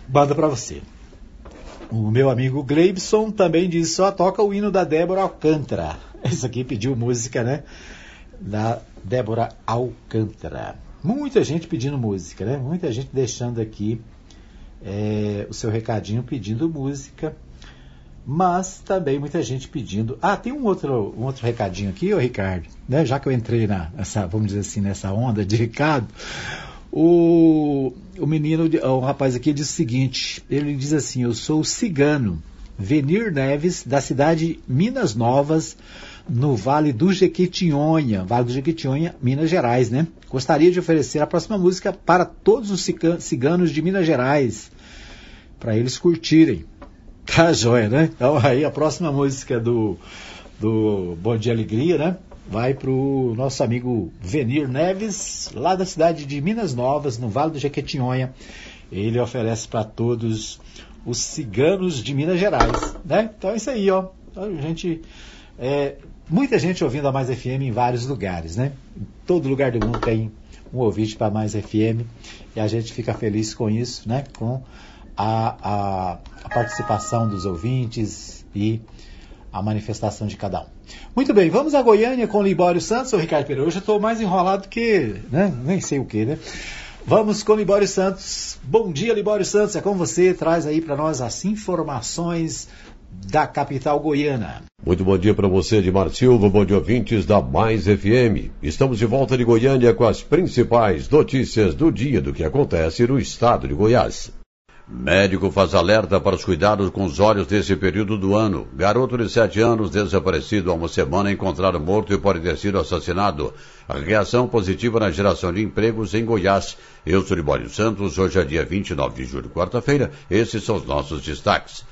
manda para você. O meu amigo Gleibson também disse, só toca o hino da Débora Alcântara. <laughs> Esse aqui pediu música, né? Da Débora Alcântara. Muita gente pedindo música, né? Muita gente deixando aqui é, o seu recadinho pedindo música mas também muita gente pedindo. Ah, tem um outro, um outro recadinho aqui, ô Ricardo, né? já que eu entrei na, nessa, vamos dizer assim, nessa onda de recado, o, o menino, o rapaz aqui diz o seguinte, ele diz assim, eu sou cigano, Venir Neves, da cidade de Minas Novas, no Vale do Jequitinhonha, Vale do Jequitinhonha, Minas Gerais, né? Gostaria de oferecer a próxima música para todos os ciganos de Minas Gerais, para eles curtirem. <laughs> Tá joia, né? Então aí a próxima música do, do Bom Dia Alegria, né? Vai pro nosso amigo Venir Neves, lá da cidade de Minas Novas, no Vale do Jequitinhonha. Ele oferece para todos os ciganos de Minas Gerais, né? Então é isso aí, ó. Então, a gente, é, muita gente ouvindo a Mais FM em vários lugares, né? Todo lugar do mundo tem um ouvinte para Mais FM e a gente fica feliz com isso, né? Com a, a, a participação dos ouvintes e a manifestação de cada um. Muito bem, vamos a Goiânia com o Libório Santos, o Ricardo Pereira. Hoje eu estou mais enrolado que, né? Nem sei o que, né? Vamos com Libório Santos. Bom dia, Libório Santos. É com você. Traz aí para nós as informações da capital goiana. Muito bom dia para você, Edmar Silva, bom dia ouvintes da Mais FM. Estamos de volta de Goiânia com as principais notícias do dia do que acontece no estado de Goiás. Médico faz alerta para os cuidados com os olhos nesse período do ano. Garoto de 7 anos desaparecido há uma semana encontrado morto e pode ter sido assassinado. Reação positiva na geração de empregos em Goiás. Eu sou Libório Santos, hoje é dia 29 de julho, quarta-feira. Esses são os nossos destaques.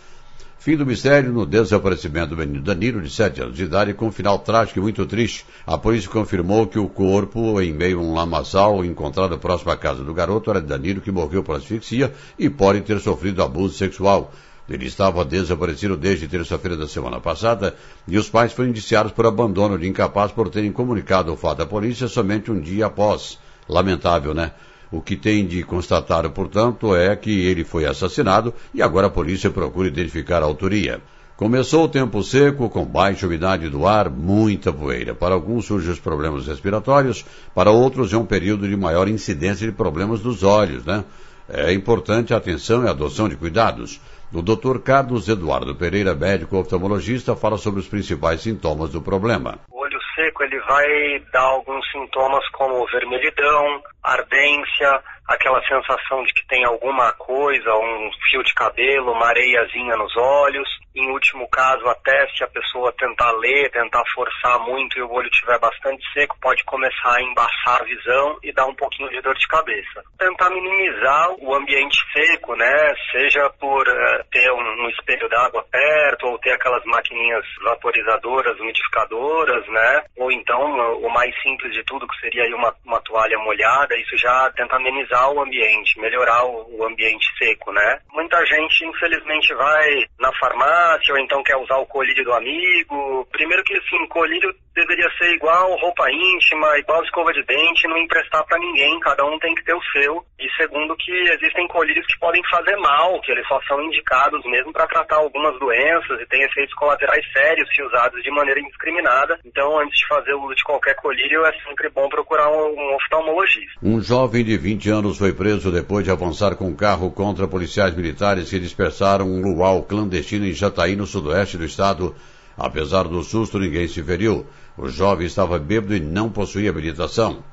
Fim do mistério no desaparecimento do menino Danilo, de 7 anos de idade, com um final trágico e muito triste. A polícia confirmou que o corpo, em meio a um lamaçal encontrado próximo à casa do garoto, era Danilo, que morreu por asfixia e pode ter sofrido abuso sexual. Ele estava desaparecido desde terça-feira da semana passada e os pais foram indiciados por abandono de incapaz por terem comunicado o fato à polícia somente um dia após. Lamentável, né? O que tem de constatado, portanto, é que ele foi assassinado e agora a polícia procura identificar a autoria. Começou o tempo seco, com baixa umidade do ar, muita poeira. Para alguns surgem os problemas respiratórios, para outros é um período de maior incidência de problemas dos olhos, né? É importante a atenção e a adoção de cuidados. O Dr. Carlos Eduardo Pereira, médico oftalmologista, fala sobre os principais sintomas do problema. Ele vai dar alguns sintomas como vermelhidão, ardência, aquela sensação de que tem alguma coisa, um fio de cabelo, uma areiazinha nos olhos. Em último caso, até se a pessoa tentar ler, tentar forçar muito e o olho estiver bastante seco, pode começar a embaçar a visão e dar um pouquinho de dor de cabeça. Tentar minimizar o ambiente seco, né? Seja por uh, ter um, um espelho d'água perto, ou ter aquelas maquininhas vaporizadoras, umidificadoras, né? Ou então, o mais simples de tudo, que seria uma, uma toalha molhada, isso já tenta amenizar o ambiente, melhorar o, ambiente seco, né? Muita gente, infelizmente, vai na farmácia, ou então quer usar o colírio do amigo. Primeiro que, assim, colírio deveria ser igual roupa íntima, igual escova de dente, não emprestar para ninguém, cada um tem que ter o seu. E segundo que existem colírios que podem fazer mal, que eles só são indicados mesmo para tratar algumas doenças e têm efeitos colaterais sérios se usados de maneira indiscriminada. Então, antes de fazer o uso de qualquer colírio, é sempre bom procurar um oftalmologista. Um jovem de 20 anos foi preso depois de avançar com um carro contra policiais militares que dispersaram um luau clandestino em Jataí, no sudoeste do estado. Apesar do susto, ninguém se feriu. O jovem estava bêbado e não possuía habilitação.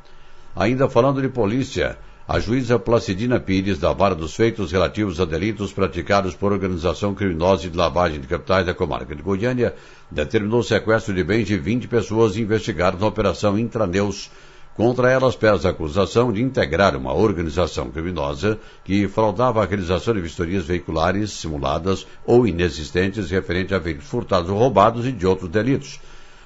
Ainda falando de polícia, a juíza Placidina Pires, da vara dos feitos relativos a delitos praticados por organização criminosa de lavagem de capitais da comarca de Goiânia, determinou o sequestro de bens de 20 pessoas investigadas na Operação Intraneus. Contra elas pesa a acusação de integrar uma organização criminosa que fraudava a realização de vistorias veiculares simuladas ou inexistentes referente a veículos furtados ou roubados e de outros delitos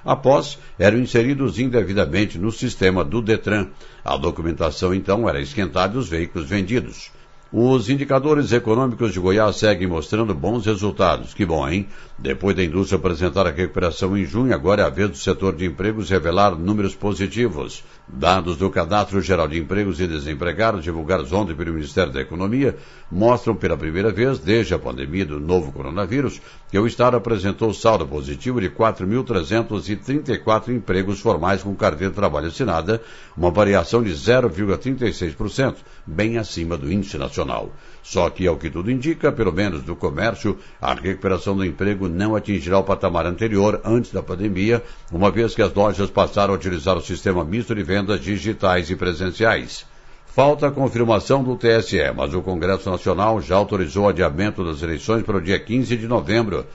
após eram inseridos indevidamente no sistema do Detran. A documentação então era esquentada e os veículos vendidos. Os indicadores econômicos de Goiás seguem mostrando bons resultados. Que bom, hein? Depois da indústria apresentar a recuperação em junho, agora é a vez do setor de empregos revelar números positivos. Dados do Cadastro Geral de Empregos e Desempregados, divulgados ontem pelo Ministério da Economia, mostram pela primeira vez, desde a pandemia do novo coronavírus, que o Estado apresentou saldo positivo de 4.334 empregos formais com carteira de trabalho assinada, uma variação de 0,36%, bem acima do índice nacional. Só que, ao que tudo indica, pelo menos do comércio, a recuperação do emprego não atingirá o patamar anterior antes da pandemia, uma vez que as lojas passaram a utilizar o sistema misto de vendas digitais e presenciais. Falta a confirmação do TSE, mas o Congresso Nacional já autorizou o adiamento das eleições para o dia 15 de novembro.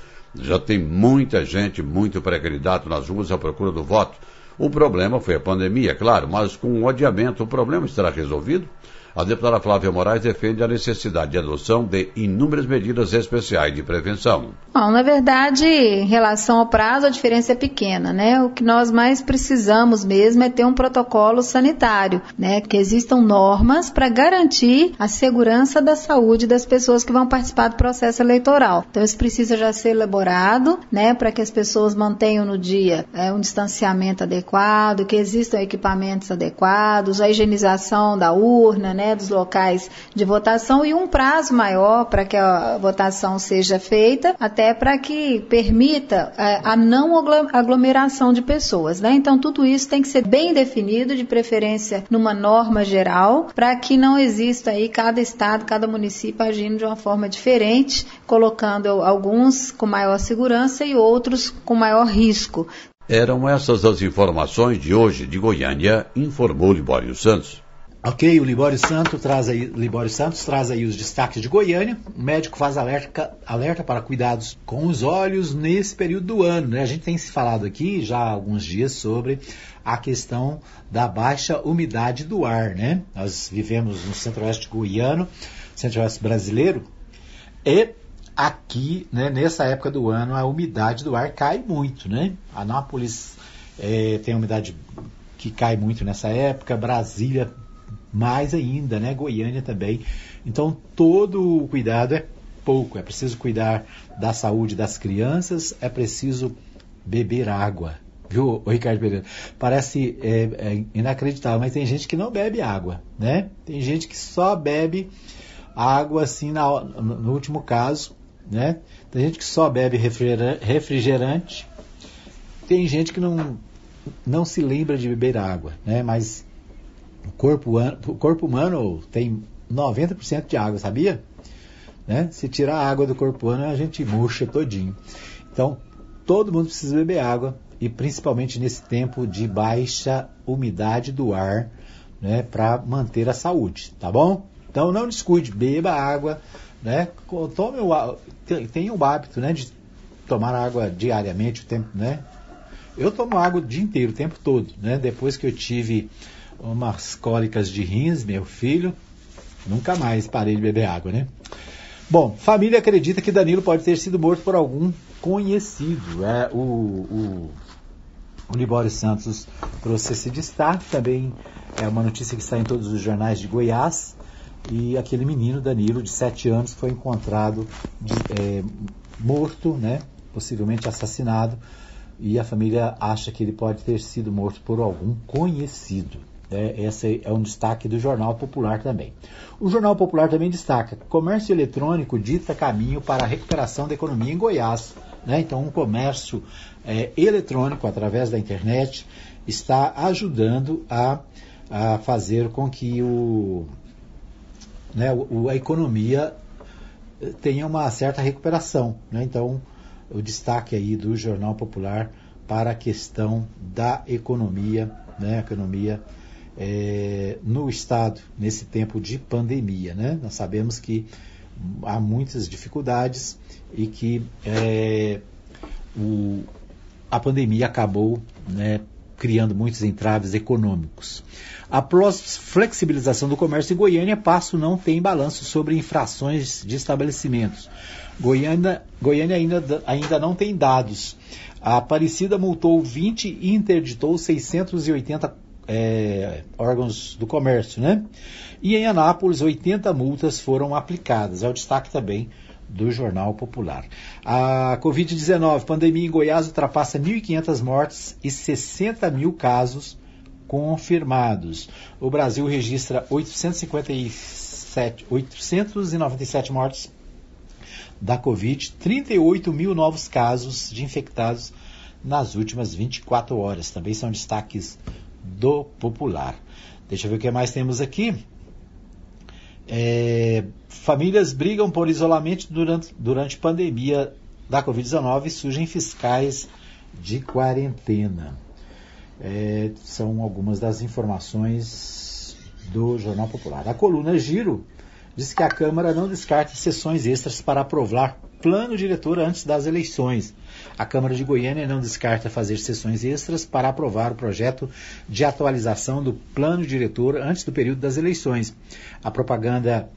Já tem muita gente, muito pré-candidato nas ruas à procura do voto. O problema foi a pandemia, claro, mas com o adiamento o problema estará resolvido? A deputada Flávia Moraes defende a necessidade de adoção de inúmeras medidas especiais de prevenção. Bom, na verdade, em relação ao prazo, a diferença é pequena, né? O que nós mais precisamos mesmo é ter um protocolo sanitário, né? Que existam normas para garantir a segurança da saúde das pessoas que vão participar do processo eleitoral. Então, isso precisa já ser elaborado, né? Para que as pessoas mantenham no dia é, um distanciamento adequado, que existam equipamentos adequados, a higienização da urna, né? dos locais de votação e um prazo maior para que a votação seja feita, até para que permita é, a não aglomeração de pessoas. Né? Então, tudo isso tem que ser bem definido, de preferência numa norma geral, para que não exista aí cada estado, cada município agindo de uma forma diferente, colocando alguns com maior segurança e outros com maior risco. Eram essas as informações de hoje de Goiânia, informou Libório Santos. Ok, o Libório Santos traz aí, Libório Santos traz aí os destaques de Goiânia. O médico faz alerta, alerta para cuidados com os olhos nesse período do ano. Né? A gente tem se falado aqui já há alguns dias sobre a questão da baixa umidade do ar. Né? Nós vivemos no centro-oeste goiano, centro-oeste brasileiro, e aqui, né, nessa época do ano, a umidade do ar cai muito. Né? Anápolis é, tem umidade que cai muito nessa época, Brasília mais ainda, né? Goiânia também. Então, todo o cuidado é pouco. É preciso cuidar da saúde das crianças, é preciso beber água. Viu, Ricardo Pereira? Parece é, é inacreditável, mas tem gente que não bebe água, né? Tem gente que só bebe água, assim, na, no último caso, né? Tem gente que só bebe refrigerante, tem gente que não, não se lembra de beber água, né? Mas o corpo, o corpo humano tem 90% de água, sabia? Né? Se tirar a água do corpo humano, a gente murcha todinho. Então, todo mundo precisa beber água e principalmente nesse tempo de baixa umidade do ar, né, para manter a saúde, tá bom? Então não descuide, beba água, né? Tome o tenha o hábito, né, de tomar água diariamente, o tempo, né? Eu tomo água o dia inteiro, o tempo todo, né? Depois que eu tive umas cólicas de rins, meu filho, nunca mais parei de beber água, né? Bom, família acredita que Danilo pode ter sido morto por algum conhecido. É, o, o, o Libório Santos trouxe esse destaque, também é uma notícia que está em todos os jornais de Goiás. E aquele menino, Danilo, de 7 anos, foi encontrado de, é, morto, né, possivelmente assassinado, e a família acha que ele pode ter sido morto por algum conhecido. É, esse é um destaque do Jornal Popular também. O Jornal Popular também destaca: comércio eletrônico dita caminho para a recuperação da economia em Goiás. Né? Então, um comércio é, eletrônico através da internet está ajudando a, a fazer com que o, né, o, a economia tenha uma certa recuperação. Né? Então, o destaque aí do Jornal Popular para a questão da economia, né? economia é, no Estado nesse tempo de pandemia. Né? Nós sabemos que há muitas dificuldades e que é, o, a pandemia acabou né, criando muitos entraves econômicos. Após flexibilização do comércio em Goiânia, Passo não tem balanço sobre infrações de estabelecimentos. Goiânia, Goiânia ainda, ainda não tem dados. A Aparecida multou 20 e interditou 680 é, órgãos do comércio, né? E em Anápolis, 80 multas foram aplicadas. É o destaque também do Jornal Popular. A Covid-19, pandemia em Goiás ultrapassa 1.500 mortes e 60 mil casos confirmados. O Brasil registra 857, 897 mortes da Covid, 38 mil novos casos de infectados nas últimas 24 horas. Também são destaques do Popular. Deixa eu ver o que mais temos aqui. É, famílias brigam por isolamento durante, durante pandemia da Covid-19 e surgem fiscais de quarentena. É, são algumas das informações do Jornal Popular. A coluna Giro diz que a Câmara não descarta sessões extras para aprovar plano diretor antes das eleições. A Câmara de Goiânia não descarta fazer sessões extras para aprovar o projeto de atualização do plano diretor antes do período das eleições. A propaganda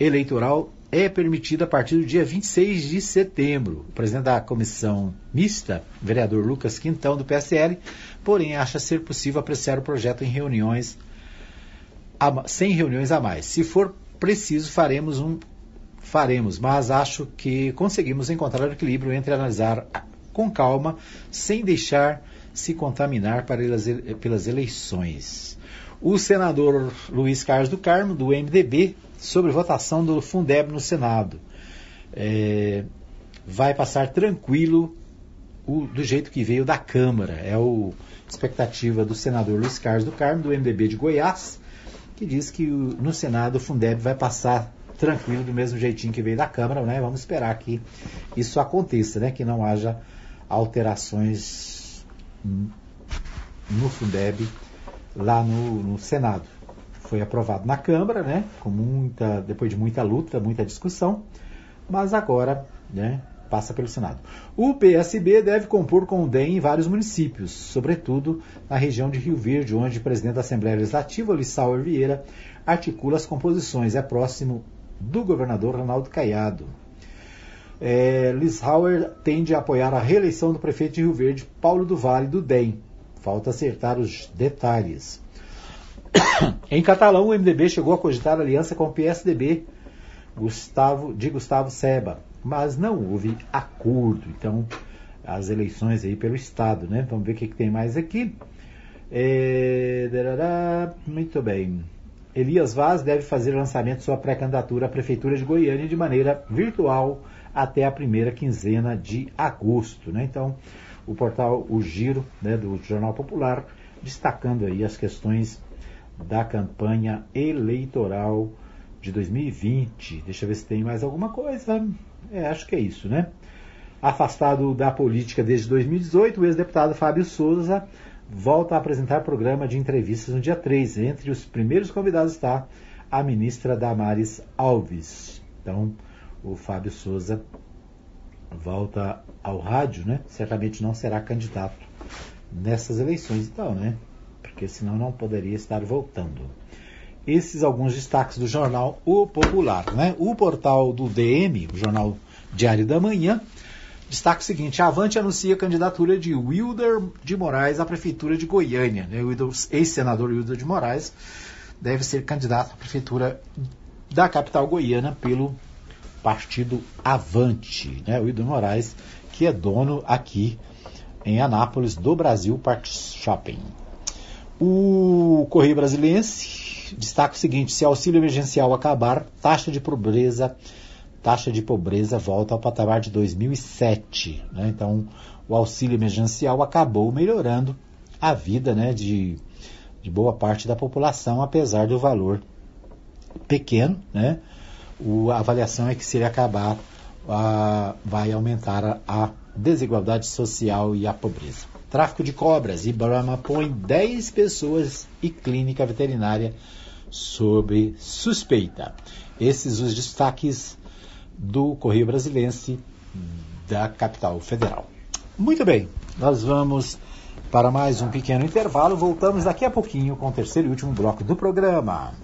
eleitoral é permitida a partir do dia 26 de setembro. O presidente da comissão mista, vereador Lucas Quintão, do PSL, porém acha ser possível apreciar o projeto em reuniões, a, sem reuniões a mais. Se for preciso, faremos um faremos, mas acho que conseguimos encontrar o equilíbrio entre analisar com calma, sem deixar se contaminar pelas, pelas eleições. O senador Luiz Carlos do Carmo, do MDB, sobre votação do Fundeb no Senado. É, vai passar tranquilo o, do jeito que veio da Câmara. É a expectativa do senador Luiz Carlos do Carmo, do MDB de Goiás, que diz que o, no Senado o Fundeb vai passar tranquilo do mesmo jeitinho que veio da Câmara, né? Vamos esperar que isso aconteça, né? Que não haja alterações no Fundeb lá no, no Senado. Foi aprovado na Câmara, né? Com muita, depois de muita luta, muita discussão, mas agora, né? Passa pelo Senado. O PSB deve compor com o DEM em vários municípios, sobretudo na região de Rio Verde, onde o presidente da Assembleia Legislativa, Lissauer Vieira, articula as composições. É próximo do governador Ronaldo Caiado. É, Liz Hauer tende a apoiar a reeleição do prefeito de Rio Verde, Paulo do Vale, do DEM. Falta acertar os detalhes. <coughs> em Catalão, o MDB chegou a cogitar aliança com o PSDB Gustavo, de Gustavo Seba, mas não houve acordo. Então, as eleições aí pelo Estado, né? Vamos ver o que, que tem mais aqui. É, muito bem. Elias Vaz deve fazer lançamento de sua pré-candidatura à Prefeitura de Goiânia de maneira virtual até a primeira quinzena de agosto. Né? Então, o portal O Giro, né, do Jornal Popular, destacando aí as questões da campanha eleitoral de 2020. Deixa eu ver se tem mais alguma coisa. É, acho que é isso, né? Afastado da política desde 2018, o ex-deputado Fábio Souza volta a apresentar programa de entrevistas no dia 3. Entre os primeiros convidados está a ministra Damares Alves. Então, o Fábio Souza volta ao rádio, né? Certamente não será candidato nessas eleições, então, né? Porque senão não poderia estar voltando. Esses alguns destaques do jornal O Popular, né? O portal do DM, o jornal Diário da Manhã, destaca o seguinte: Avante anuncia a candidatura de Wilder de Moraes à prefeitura de Goiânia. Né? O ex-senador Wilder de Moraes deve ser candidato à prefeitura da capital goiana pelo partido Avante. Né? O Wilder Moraes, que é dono aqui em Anápolis do Brasil Park Shopping. O Correio Brasiliense destaca o seguinte: se auxílio emergencial acabar, taxa de pobreza, taxa de pobreza volta ao patamar de 2007. Né? Então, o auxílio emergencial acabou melhorando a vida né, de, de boa parte da população, apesar do valor pequeno. Né? O, a avaliação é que se ele acabar, a, vai aumentar a, a desigualdade social e a pobreza. Tráfico de cobras. Ibrahima põe 10 pessoas e clínica veterinária sob suspeita. Esses os destaques do Correio Brasilense da capital federal. Muito bem, nós vamos para mais um pequeno intervalo. Voltamos daqui a pouquinho com o terceiro e último bloco do programa.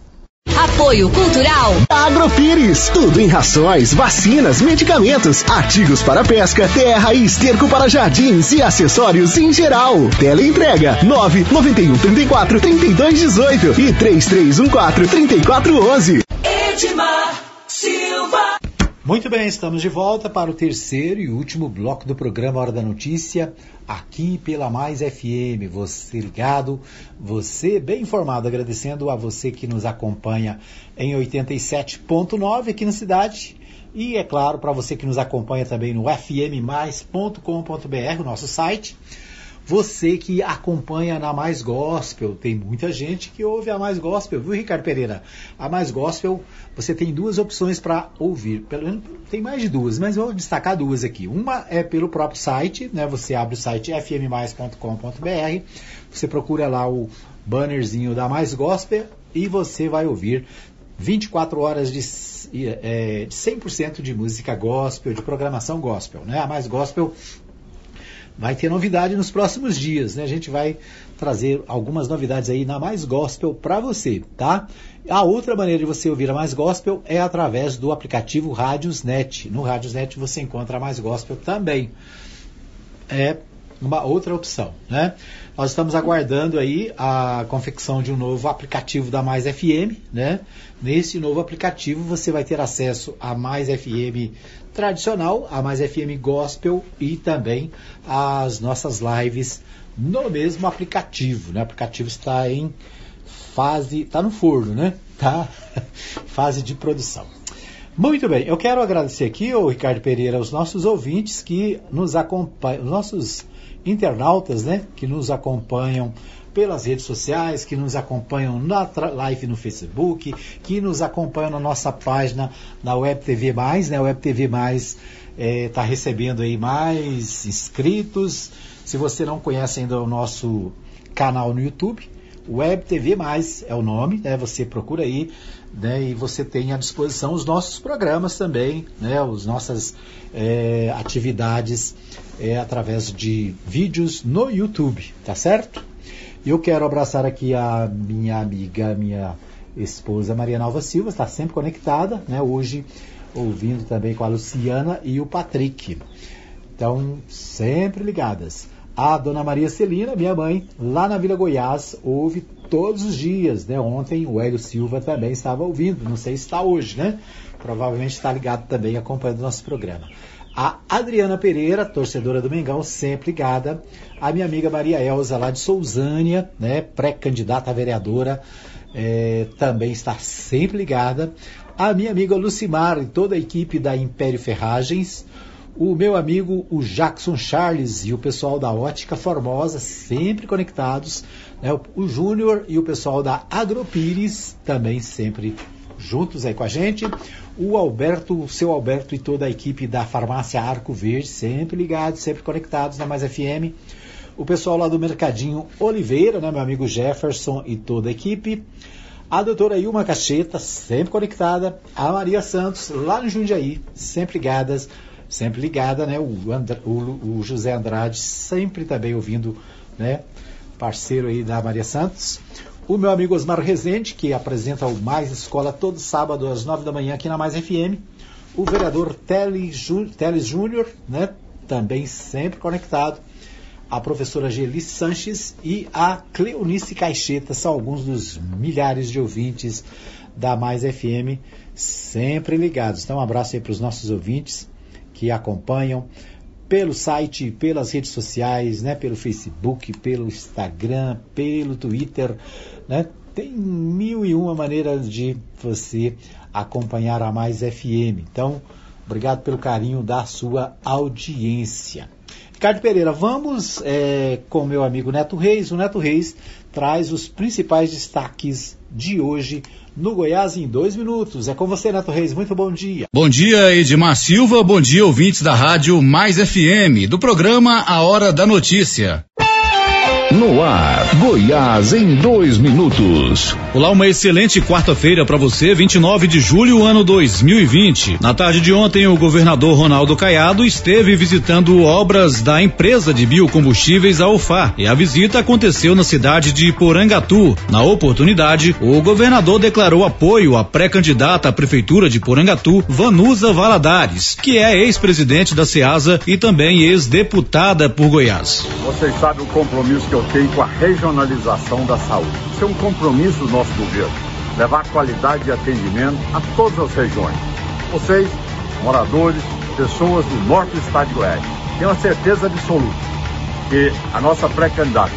Apoio Cultural. Agrofires. Tudo em rações, vacinas, medicamentos, artigos para pesca, terra e esterco para jardins e acessórios em geral. Teleentrega 991 34 32 18 e 3314 3411. Edmar Silva. Muito bem, estamos de volta para o terceiro e último bloco do programa Hora da Notícia, aqui pela Mais FM. Você ligado, você bem informado, agradecendo a você que nos acompanha em 87.9 aqui na cidade. E é claro, para você que nos acompanha também no fmmais.com.br, o nosso site. Você que acompanha na Mais Gospel, tem muita gente que ouve a Mais Gospel, viu, Ricardo Pereira? A Mais Gospel, você tem duas opções para ouvir. Pelo menos tem mais de duas, mas vou destacar duas aqui. Uma é pelo próprio site, né? Você abre o site fmmais.com.br, você procura lá o bannerzinho da Mais Gospel e você vai ouvir 24 horas de, é, de 100% de música gospel, de programação gospel, né? A Mais Gospel vai ter novidade nos próximos dias, né? A gente vai trazer algumas novidades aí na Mais Gospel para você, tá? A outra maneira de você ouvir a Mais Gospel é através do aplicativo Radiosnet. No Radiosnet você encontra a Mais Gospel também. É uma outra opção, né? Nós estamos aguardando aí a confecção de um novo aplicativo da Mais FM, né? Nesse novo aplicativo você vai ter acesso a Mais FM tradicional, a Mais FM Gospel e também as nossas lives no mesmo aplicativo. Né? O aplicativo está em fase, está no forno, né? Tá <laughs> fase de produção. Muito bem, eu quero agradecer aqui, o Ricardo Pereira, aos nossos ouvintes que nos acompanham, os nossos internautas, né, que nos acompanham pelas redes sociais, que nos acompanham na live no Facebook, que nos acompanham na nossa página na Web TV Mais, né? Web TV Mais está é, recebendo aí mais inscritos. Se você não conhece ainda o nosso canal no YouTube, Web TV Mais é o nome, né? Você procura aí, né? E você tem à disposição os nossos programas também, né? As nossas é, atividades é, através de vídeos no YouTube, tá certo? Eu quero abraçar aqui a minha amiga, minha esposa Maria Nova Silva, está sempre conectada, né? Hoje ouvindo também com a Luciana e o Patrick. Então, sempre ligadas. A dona Maria Celina, minha mãe, lá na Vila Goiás, ouve todos os dias, né? Ontem o Hélio Silva também estava ouvindo, não sei se está hoje, né? Provavelmente está ligado também acompanhando o nosso programa. A Adriana Pereira, torcedora do Mengão, sempre ligada. A minha amiga Maria Elza, lá de Sousânia, né, pré-candidata a vereadora, é, também está sempre ligada. a minha amiga Lucimar e toda a equipe da Império Ferragens, o meu amigo o Jackson Charles e o pessoal da Ótica Formosa, sempre conectados, né? o, Júnior e o pessoal da Agropires, também sempre juntos aí com a gente, o Alberto, o seu Alberto e toda a equipe da Farmácia Arco Verde, sempre ligados, sempre conectados na Mais FM, o pessoal lá do Mercadinho Oliveira, né, meu amigo Jefferson e toda a equipe, a doutora Ilma Cacheta, sempre conectada, a Maria Santos, lá no Jundiaí, sempre ligadas, sempre ligada, né? O, Andra, o, o, José Andrade, sempre também ouvindo, né? Parceiro aí da Maria Santos. O meu amigo Osmar Rezende, que apresenta o Mais Escola todo sábado às nove da manhã aqui na Mais FM. O vereador Teles Júnior, né? Também sempre conectado a professora Gelice Sanches e a Cleonice Caixeta, são alguns dos milhares de ouvintes da Mais FM, sempre ligados. Então, um abraço aí para os nossos ouvintes que acompanham pelo site, pelas redes sociais, né, pelo Facebook, pelo Instagram, pelo Twitter, né? Tem mil e uma maneiras de você acompanhar a Mais FM. Então, obrigado pelo carinho da sua audiência. Ricardo Pereira, vamos é, com meu amigo Neto Reis. O Neto Reis traz os principais destaques de hoje no Goiás em dois minutos. É com você, Neto Reis. Muito bom dia. Bom dia, Edmar Silva. Bom dia, ouvintes da Rádio Mais FM, do programa A Hora da Notícia. No ar, Goiás em dois minutos. Olá, uma excelente quarta-feira para você, 29 de julho, ano 2020. Na tarde de ontem, o governador Ronaldo Caiado esteve visitando obras da empresa de biocombustíveis a UFA e a visita aconteceu na cidade de Porangatu. Na oportunidade, o governador declarou apoio à pré-candidata à prefeitura de Porangatu, Vanusa Valadares, que é ex-presidente da SEASA e também ex-deputada por Goiás. Vocês sabem o compromisso que eu tenho com a regionalização da saúde. Isso é um compromisso do nosso governo, levar qualidade de atendimento a todas as regiões. Vocês, moradores, pessoas do norte do estado de Goiás, tenham a certeza absoluta que a nossa pré-candidata,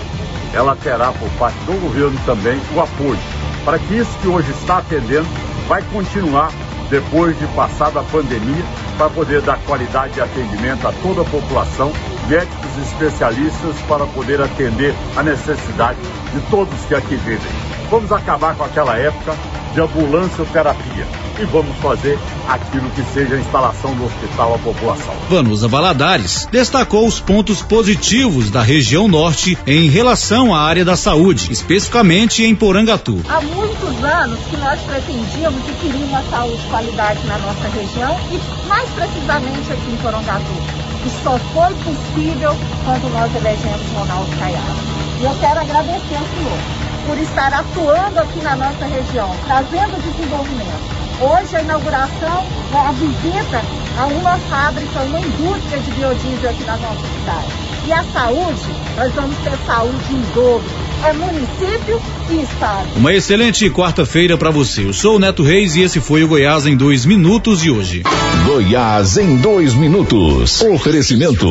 ela terá por parte do governo também o apoio para que isso que hoje está atendendo vai continuar depois de passada a pandemia, para poder dar qualidade de atendimento a toda a população, médicos especialistas para poder atender a necessidade de todos que aqui vivem. Vamos acabar com aquela época de ambulância terapia e vamos fazer aquilo que seja a instalação do hospital à população. Vanusa Valadares destacou os pontos positivos da região norte em relação à área da saúde, especificamente em Porangatu. Há muitos anos que nós pretendíamos e queríamos uma saúde de qualidade na nossa região e mais precisamente aqui em Porangatu. E só foi possível quando nós elegemos Ronaldo Caiado. E eu quero agradecer ao senhor por estar atuando aqui na nossa região, trazendo desenvolvimento Hoje a inauguração, a visita a uma fábrica, uma indústria de biodiesel aqui na nossa cidade. E a saúde, nós vamos ter saúde em dobro. É município e estado. Uma excelente quarta-feira para você. Eu sou o Neto Reis e esse foi o Goiás em dois minutos de hoje. Goiás em dois minutos. Oferecimento.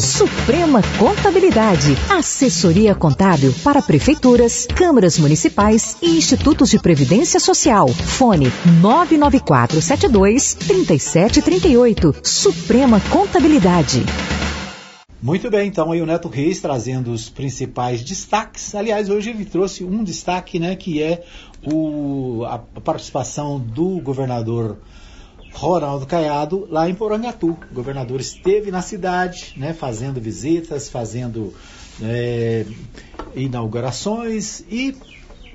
Suprema Contabilidade. Assessoria contábil para prefeituras, câmaras municipais e institutos de previdência social. Fone 99472 3738. Suprema Contabilidade. Muito bem, então aí o Neto Reis trazendo os principais destaques. Aliás, hoje ele trouxe um destaque, né, que é o, a participação do governador Ronaldo Caiado lá em Porangatu. O governador esteve na cidade, né, fazendo visitas, fazendo é, inaugurações e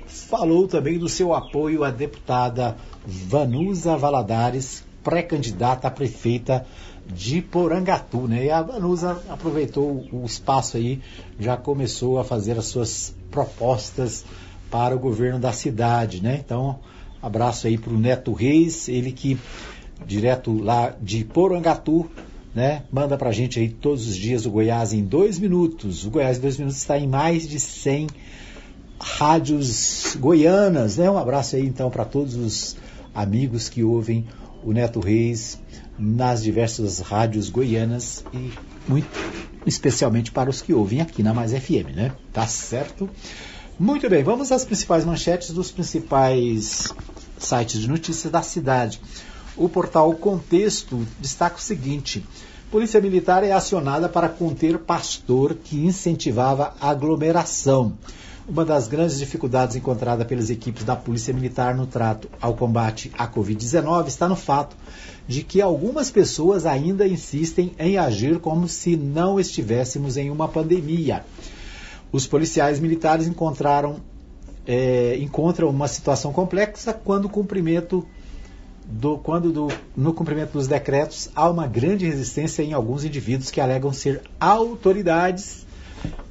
falou também do seu apoio à deputada Vanusa Valadares, pré-candidata a prefeita de Porangatu, né? E a Vanusa aproveitou o espaço aí, já começou a fazer as suas propostas para o governo da cidade, né? Então, abraço aí para o Neto Reis, ele que direto lá de Porangatu, né? Manda para a gente aí todos os dias o Goiás em dois minutos. O Goiás em dois minutos está em mais de 100 rádios goianas, né? Um abraço aí então para todos os amigos que ouvem o Neto Reis nas diversas rádios goianas e muito especialmente para os que ouvem aqui na Mais FM, né? Tá certo? Muito bem, vamos às principais manchetes dos principais sites de notícias da cidade. O portal Contexto destaca o seguinte: Polícia Militar é acionada para conter pastor que incentivava aglomeração. Uma das grandes dificuldades encontrada pelas equipes da Polícia Militar no trato ao combate à Covid-19 está no fato de que algumas pessoas ainda insistem em agir como se não estivéssemos em uma pandemia. Os policiais militares encontraram é, encontram uma situação complexa quando cumprimento do, quando do, no cumprimento dos decretos há uma grande resistência em alguns indivíduos que alegam ser autoridades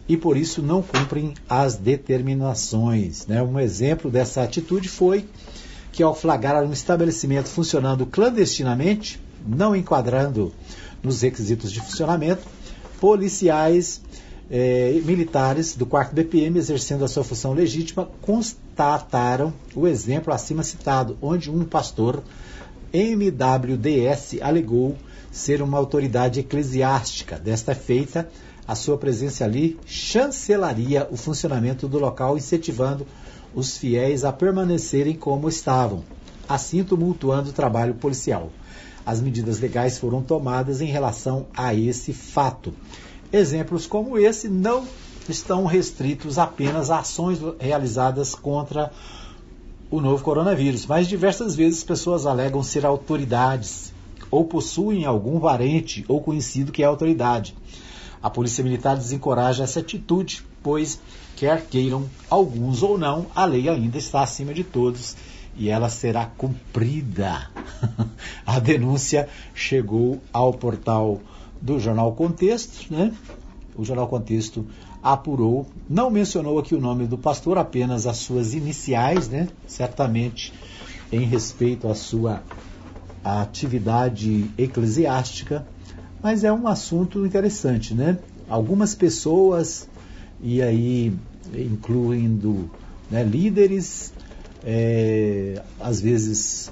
e por isso não cumprem as determinações. Né? Um exemplo dessa atitude foi que ao flagrar um estabelecimento funcionando clandestinamente, não enquadrando nos requisitos de funcionamento, policiais eh, militares do 4 BPM, exercendo a sua função legítima, constataram o exemplo acima citado, onde um pastor MWDS alegou ser uma autoridade eclesiástica. Desta feita, a sua presença ali chancelaria o funcionamento do local, incentivando os fiéis a permanecerem como estavam, assim tumultuando o trabalho policial. As medidas legais foram tomadas em relação a esse fato. Exemplos como esse não estão restritos apenas a ações realizadas contra o novo coronavírus, mas diversas vezes pessoas alegam ser autoridades ou possuem algum parente ou conhecido que é autoridade. A Polícia Militar desencoraja essa atitude, pois, quer queiram alguns ou não, a lei ainda está acima de todos e ela será cumprida. <laughs> a denúncia chegou ao portal do Jornal Contexto, né? O Jornal Contexto apurou, não mencionou aqui o nome do pastor, apenas as suas iniciais, né? Certamente em respeito à sua atividade eclesiástica mas é um assunto interessante, né? Algumas pessoas, e aí incluindo né, líderes, é, às vezes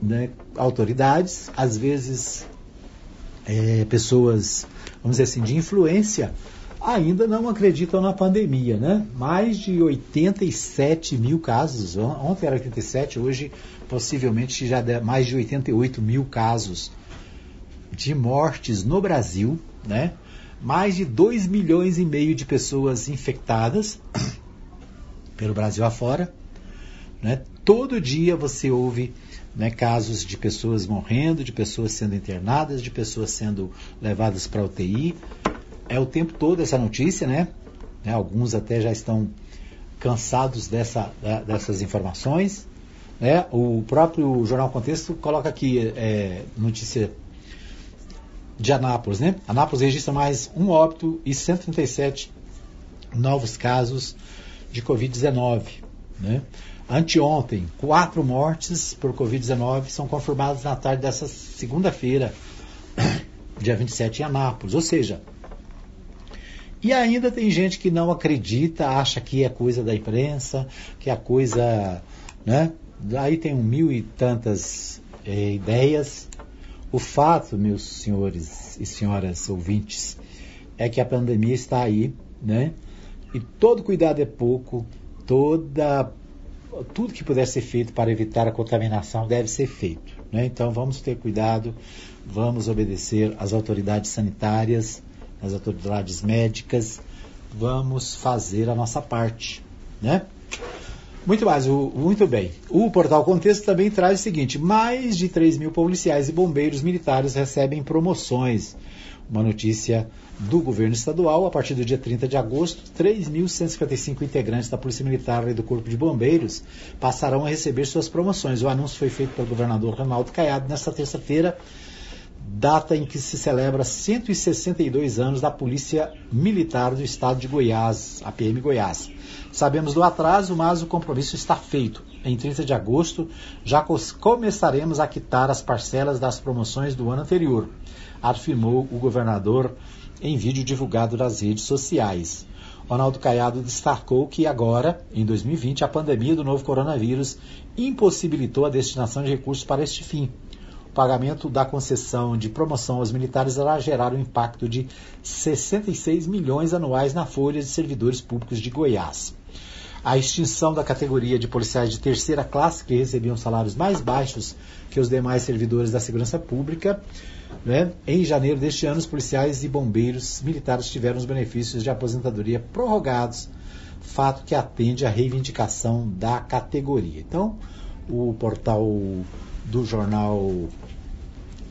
né, autoridades, às vezes é, pessoas, vamos dizer assim, de influência, ainda não acreditam na pandemia, né? Mais de 87 mil casos, ontem era 87, hoje possivelmente já mais de 88 mil casos de mortes no Brasil, né? Mais de 2 milhões e meio de pessoas infectadas <coughs> pelo Brasil afora. Né? Todo dia você ouve né, casos de pessoas morrendo, de pessoas sendo internadas, de pessoas sendo levadas para UTI. É o tempo todo essa notícia, né? né? Alguns até já estão cansados dessa, dessas informações. Né? O próprio Jornal Contexto coloca aqui é, notícia de Anápolis, né? Anápolis registra mais um óbito e 137 novos casos de Covid-19, né? Anteontem, quatro mortes por Covid-19 são confirmadas na tarde dessa segunda-feira, <coughs> dia 27, em Anápolis. Ou seja, e ainda tem gente que não acredita, acha que é coisa da imprensa, que é coisa. Né? Aí tem um mil e tantas é, ideias o fato, meus senhores e senhoras ouvintes, é que a pandemia está aí, né? E todo cuidado é pouco, toda tudo que puder ser feito para evitar a contaminação deve ser feito. Né? Então vamos ter cuidado, vamos obedecer às autoridades sanitárias, às autoridades médicas, vamos fazer a nossa parte. Né? Muito mais, o, muito bem. O portal Contexto também traz o seguinte: mais de 3 mil policiais e bombeiros militares recebem promoções. Uma notícia do governo estadual, a partir do dia 30 de agosto, 3.155 integrantes da Polícia Militar e do Corpo de Bombeiros passarão a receber suas promoções. O anúncio foi feito pelo governador Ronaldo Caiado nesta terça-feira, data em que se celebra 162 anos da Polícia Militar do Estado de Goiás, a PM Goiás. Sabemos do atraso, mas o compromisso está feito. Em 30 de agosto, já começaremos a quitar as parcelas das promoções do ano anterior, afirmou o governador em vídeo divulgado nas redes sociais. Ronaldo Caiado destacou que agora, em 2020, a pandemia do novo coronavírus impossibilitou a destinação de recursos para este fim. O pagamento da concessão de promoção aos militares irá gerar um impacto de 66 milhões anuais na folha de servidores públicos de Goiás. A extinção da categoria de policiais de terceira classe, que recebiam salários mais baixos que os demais servidores da segurança pública. Né? Em janeiro deste ano, os policiais e bombeiros militares tiveram os benefícios de aposentadoria prorrogados, fato que atende à reivindicação da categoria. Então, o portal do jornal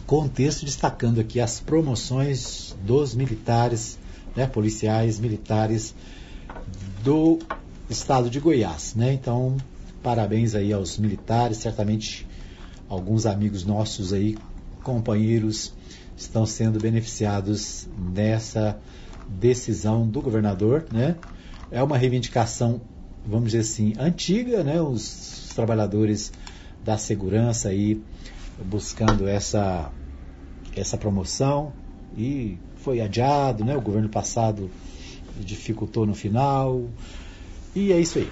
Contexto destacando aqui as promoções dos militares, né, policiais militares do estado de Goiás, né? Então, parabéns aí aos militares, certamente alguns amigos nossos aí, companheiros, estão sendo beneficiados nessa decisão do governador, né? É uma reivindicação, vamos dizer assim, antiga, né? Os, trabalhadores da segurança aí buscando essa essa promoção e foi adiado, né? O governo passado dificultou no final. E é isso aí.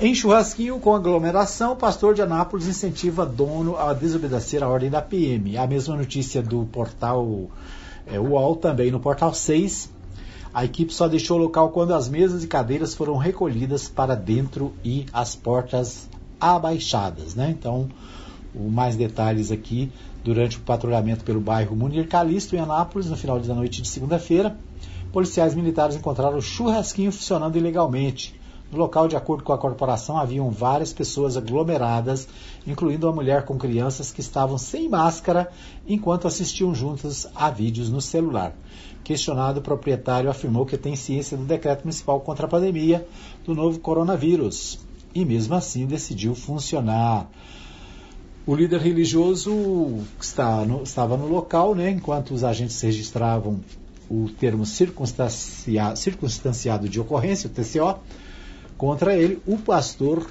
Em churrasquinho com aglomeração, pastor de Anápolis incentiva dono a desobedecer a ordem da PM. A mesma notícia do portal é, UOL, também no portal 6. A equipe só deixou o local quando as mesas e cadeiras foram recolhidas para dentro e as portas abaixadas. Né? Então, o mais detalhes aqui durante o patrulhamento pelo bairro Munir Calixto, em Anápolis, no final da noite de segunda-feira. Policiais militares encontraram o churrasquinho funcionando ilegalmente. No local, de acordo com a corporação, haviam várias pessoas aglomeradas, incluindo uma mulher com crianças que estavam sem máscara enquanto assistiam juntas a vídeos no celular. Questionado, o proprietário afirmou que tem ciência do decreto municipal contra a pandemia do novo coronavírus e, mesmo assim, decidiu funcionar. O líder religioso no, estava no local, né, enquanto os agentes registravam o termo circunstanciado, circunstanciado de ocorrência, o TCO, contra ele, o pastor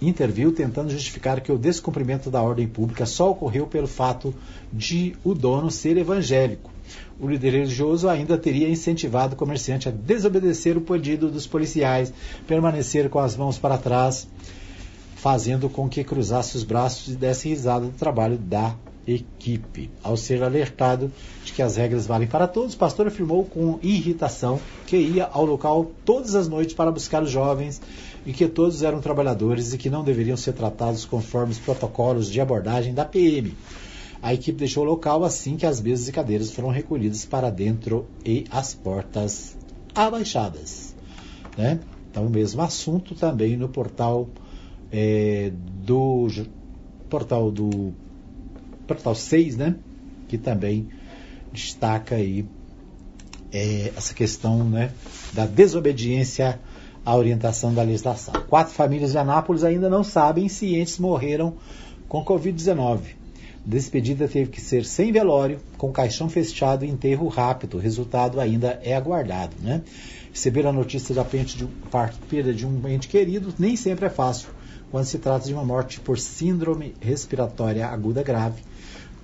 interviu tentando justificar que o descumprimento da ordem pública só ocorreu pelo fato de o dono ser evangélico. O líder religioso ainda teria incentivado o comerciante a desobedecer o pedido dos policiais, permanecer com as mãos para trás, fazendo com que cruzasse os braços e desse risada do trabalho da equipe. Ao ser alertado de que as regras valem para todos, o pastor afirmou com irritação que ia ao local todas as noites para buscar os jovens e que todos eram trabalhadores e que não deveriam ser tratados conforme os protocolos de abordagem da PM. A equipe deixou o local assim que as mesas e cadeiras foram recolhidas para dentro e as portas abaixadas. Né? Então, o mesmo assunto também no portal é, do portal do portal 6, né? Que também destaca aí é, essa questão né, da desobediência à orientação da legislação. Quatro famílias de Anápolis ainda não sabem se entes morreram com Covid-19. Despedida teve que ser sem velório, com caixão fechado e enterro rápido. O resultado ainda é aguardado. Né? Receber a notícia da perda de um ente querido nem sempre é fácil, quando se trata de uma morte por síndrome respiratória aguda grave.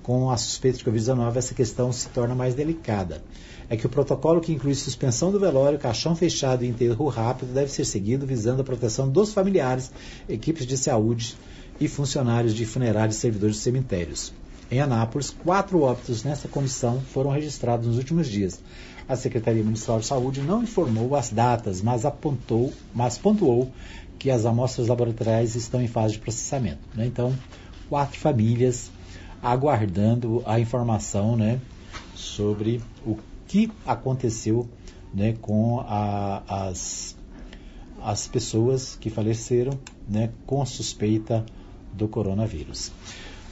Com a suspeita de Covid-19, essa questão se torna mais delicada. É que o protocolo que inclui suspensão do velório, caixão fechado e enterro rápido deve ser seguido visando a proteção dos familiares, equipes de saúde e funcionários de funerários e servidores de cemitérios. Em Anápolis, quatro óbitos nessa condição foram registrados nos últimos dias. A Secretaria Municipal de Saúde não informou as datas, mas apontou, mas pontuou que as amostras laboratoriais estão em fase de processamento. Né? Então, quatro famílias aguardando a informação né, sobre o que aconteceu né, com a, as, as pessoas que faleceram né, com suspeita do coronavírus.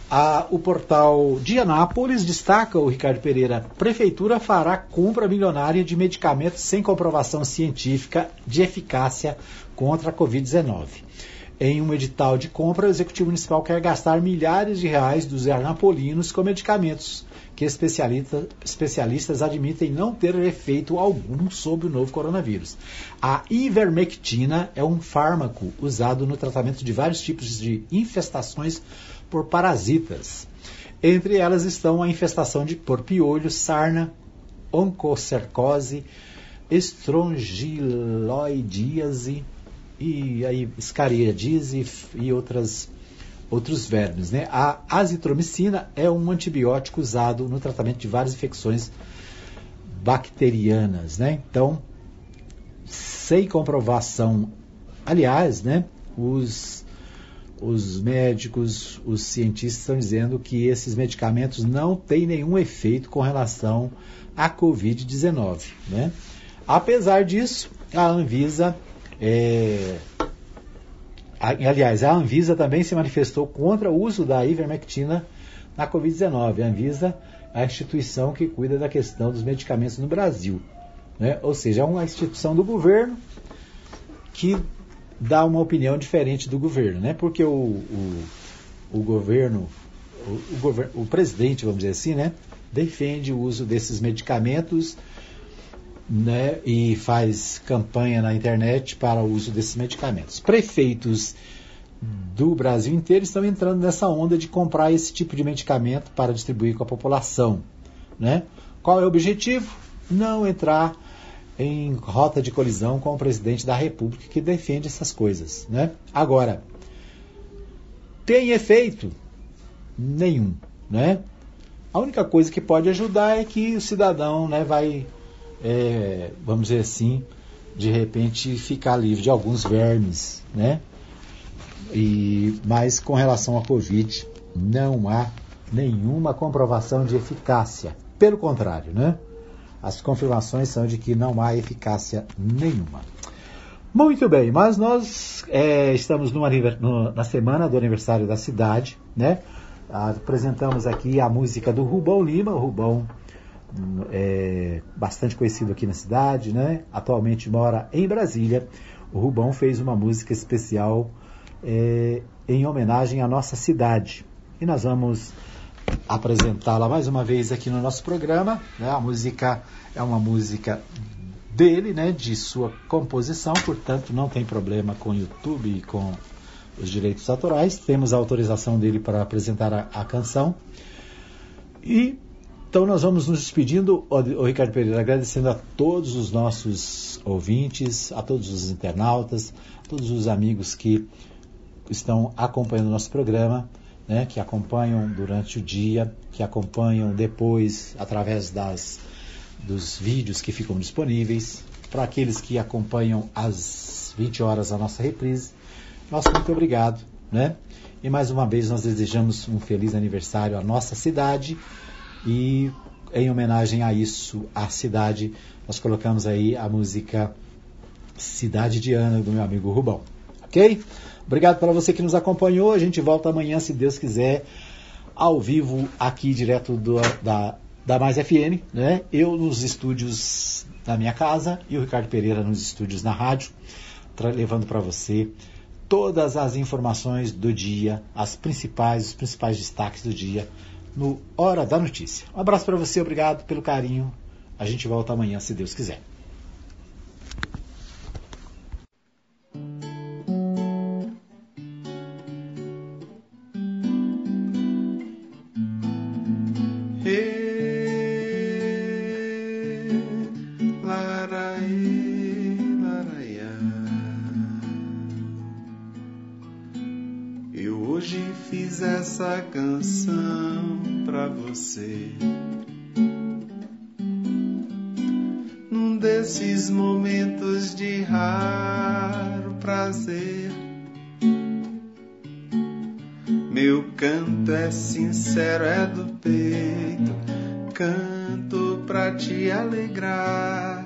A, o portal de Anápolis destaca o Ricardo Pereira. Prefeitura fará compra milionária de medicamentos sem comprovação científica de eficácia contra a Covid-19. Em um edital de compra, o Executivo Municipal quer gastar milhares de reais dos anapolinos com medicamentos que especialista, especialistas admitem não ter efeito algum sobre o novo coronavírus. A ivermectina é um fármaco usado no tratamento de vários tipos de infestações por parasitas. Entre elas estão a infestação de por piolho, sarna, oncocercose, estrongiloidíase, e aí escariadise e outras, outros vermes. Né? A azitromicina é um antibiótico usado no tratamento de várias infecções bacterianas. Né? Então, sem comprovação aliás, né, os, os médicos, os cientistas estão dizendo que esses medicamentos não têm nenhum efeito com relação à Covid-19. Né? Apesar disso, a Anvisa, é, aliás, a Anvisa também se manifestou contra o uso da ivermectina na Covid-19. A Anvisa é a instituição que cuida da questão dos medicamentos no Brasil. Né? Ou seja, é uma instituição do governo que dá uma opinião diferente do governo, né? Porque o, o, o governo, o, o, o presidente, vamos dizer assim, né? Defende o uso desses medicamentos né, e faz campanha na internet para o uso desses medicamentos. Prefeitos do Brasil inteiro estão entrando nessa onda de comprar esse tipo de medicamento para distribuir com a população. Né? Qual é o objetivo? Não entrar em rota de colisão com o presidente da República que defende essas coisas. Né? Agora, tem efeito? Nenhum. Né? A única coisa que pode ajudar é que o cidadão né, vai, é, vamos dizer assim, de repente ficar livre de alguns vermes. Né? E, mas com relação à Covid, não há nenhuma comprovação de eficácia. Pelo contrário, né? as confirmações são de que não há eficácia nenhuma. Muito bem, mas nós é, estamos na semana do aniversário da cidade, né? Apresentamos aqui a música do Rubão Lima, o Rubão é bastante conhecido aqui na cidade, né? Atualmente mora em Brasília. O Rubão fez uma música especial é, em homenagem à nossa cidade. E nós vamos apresentá-la mais uma vez aqui no nosso programa. Né? A música é uma música dele, né, de sua composição, portanto não tem problema com o YouTube e com os direitos autorais. Temos a autorização dele para apresentar a, a canção. E então nós vamos nos despedindo, o Ricardo Pereira, agradecendo a todos os nossos ouvintes, a todos os internautas, a todos os amigos que estão acompanhando o nosso programa né, que acompanham durante o dia, que acompanham depois através das, dos vídeos que ficam disponíveis, para aqueles que acompanham às 20 horas a nossa reprise. Nosso muito obrigado, né? E mais uma vez nós desejamos um feliz aniversário à nossa cidade e em homenagem a isso, à cidade, nós colocamos aí a música Cidade de Ana do meu amigo Rubão. OK? Obrigado para você que nos acompanhou. A gente volta amanhã, se Deus quiser, ao vivo aqui direto do, da, da Mais FM, né? Eu nos estúdios da minha casa e o Ricardo Pereira nos estúdios na rádio, levando para você todas as informações do dia, as principais, os principais destaques do dia no Hora da Notícia. Um abraço para você, obrigado pelo carinho. A gente volta amanhã, se Deus quiser. Você. Num desses momentos de raro prazer, meu canto é sincero, é do peito, canto pra te alegrar.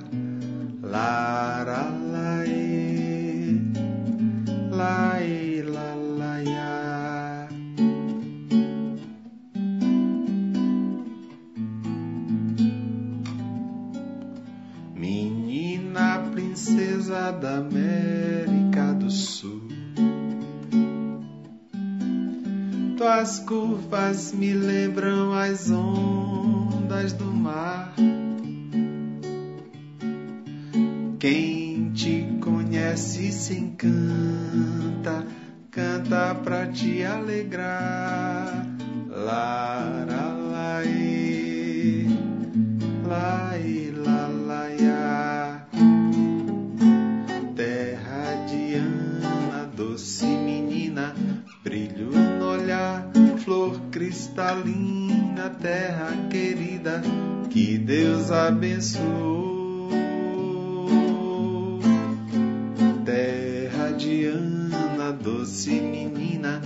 Lara, laê, laê. Curvas me lembram as ondas do mar. Quem te conhece se encanta, canta pra te alegrar. Abençoou. Terra de Ana, doce menina,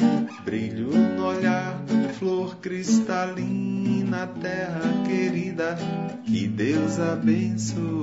brilho no olhar, flor cristalina, terra querida, que Deus abençoe.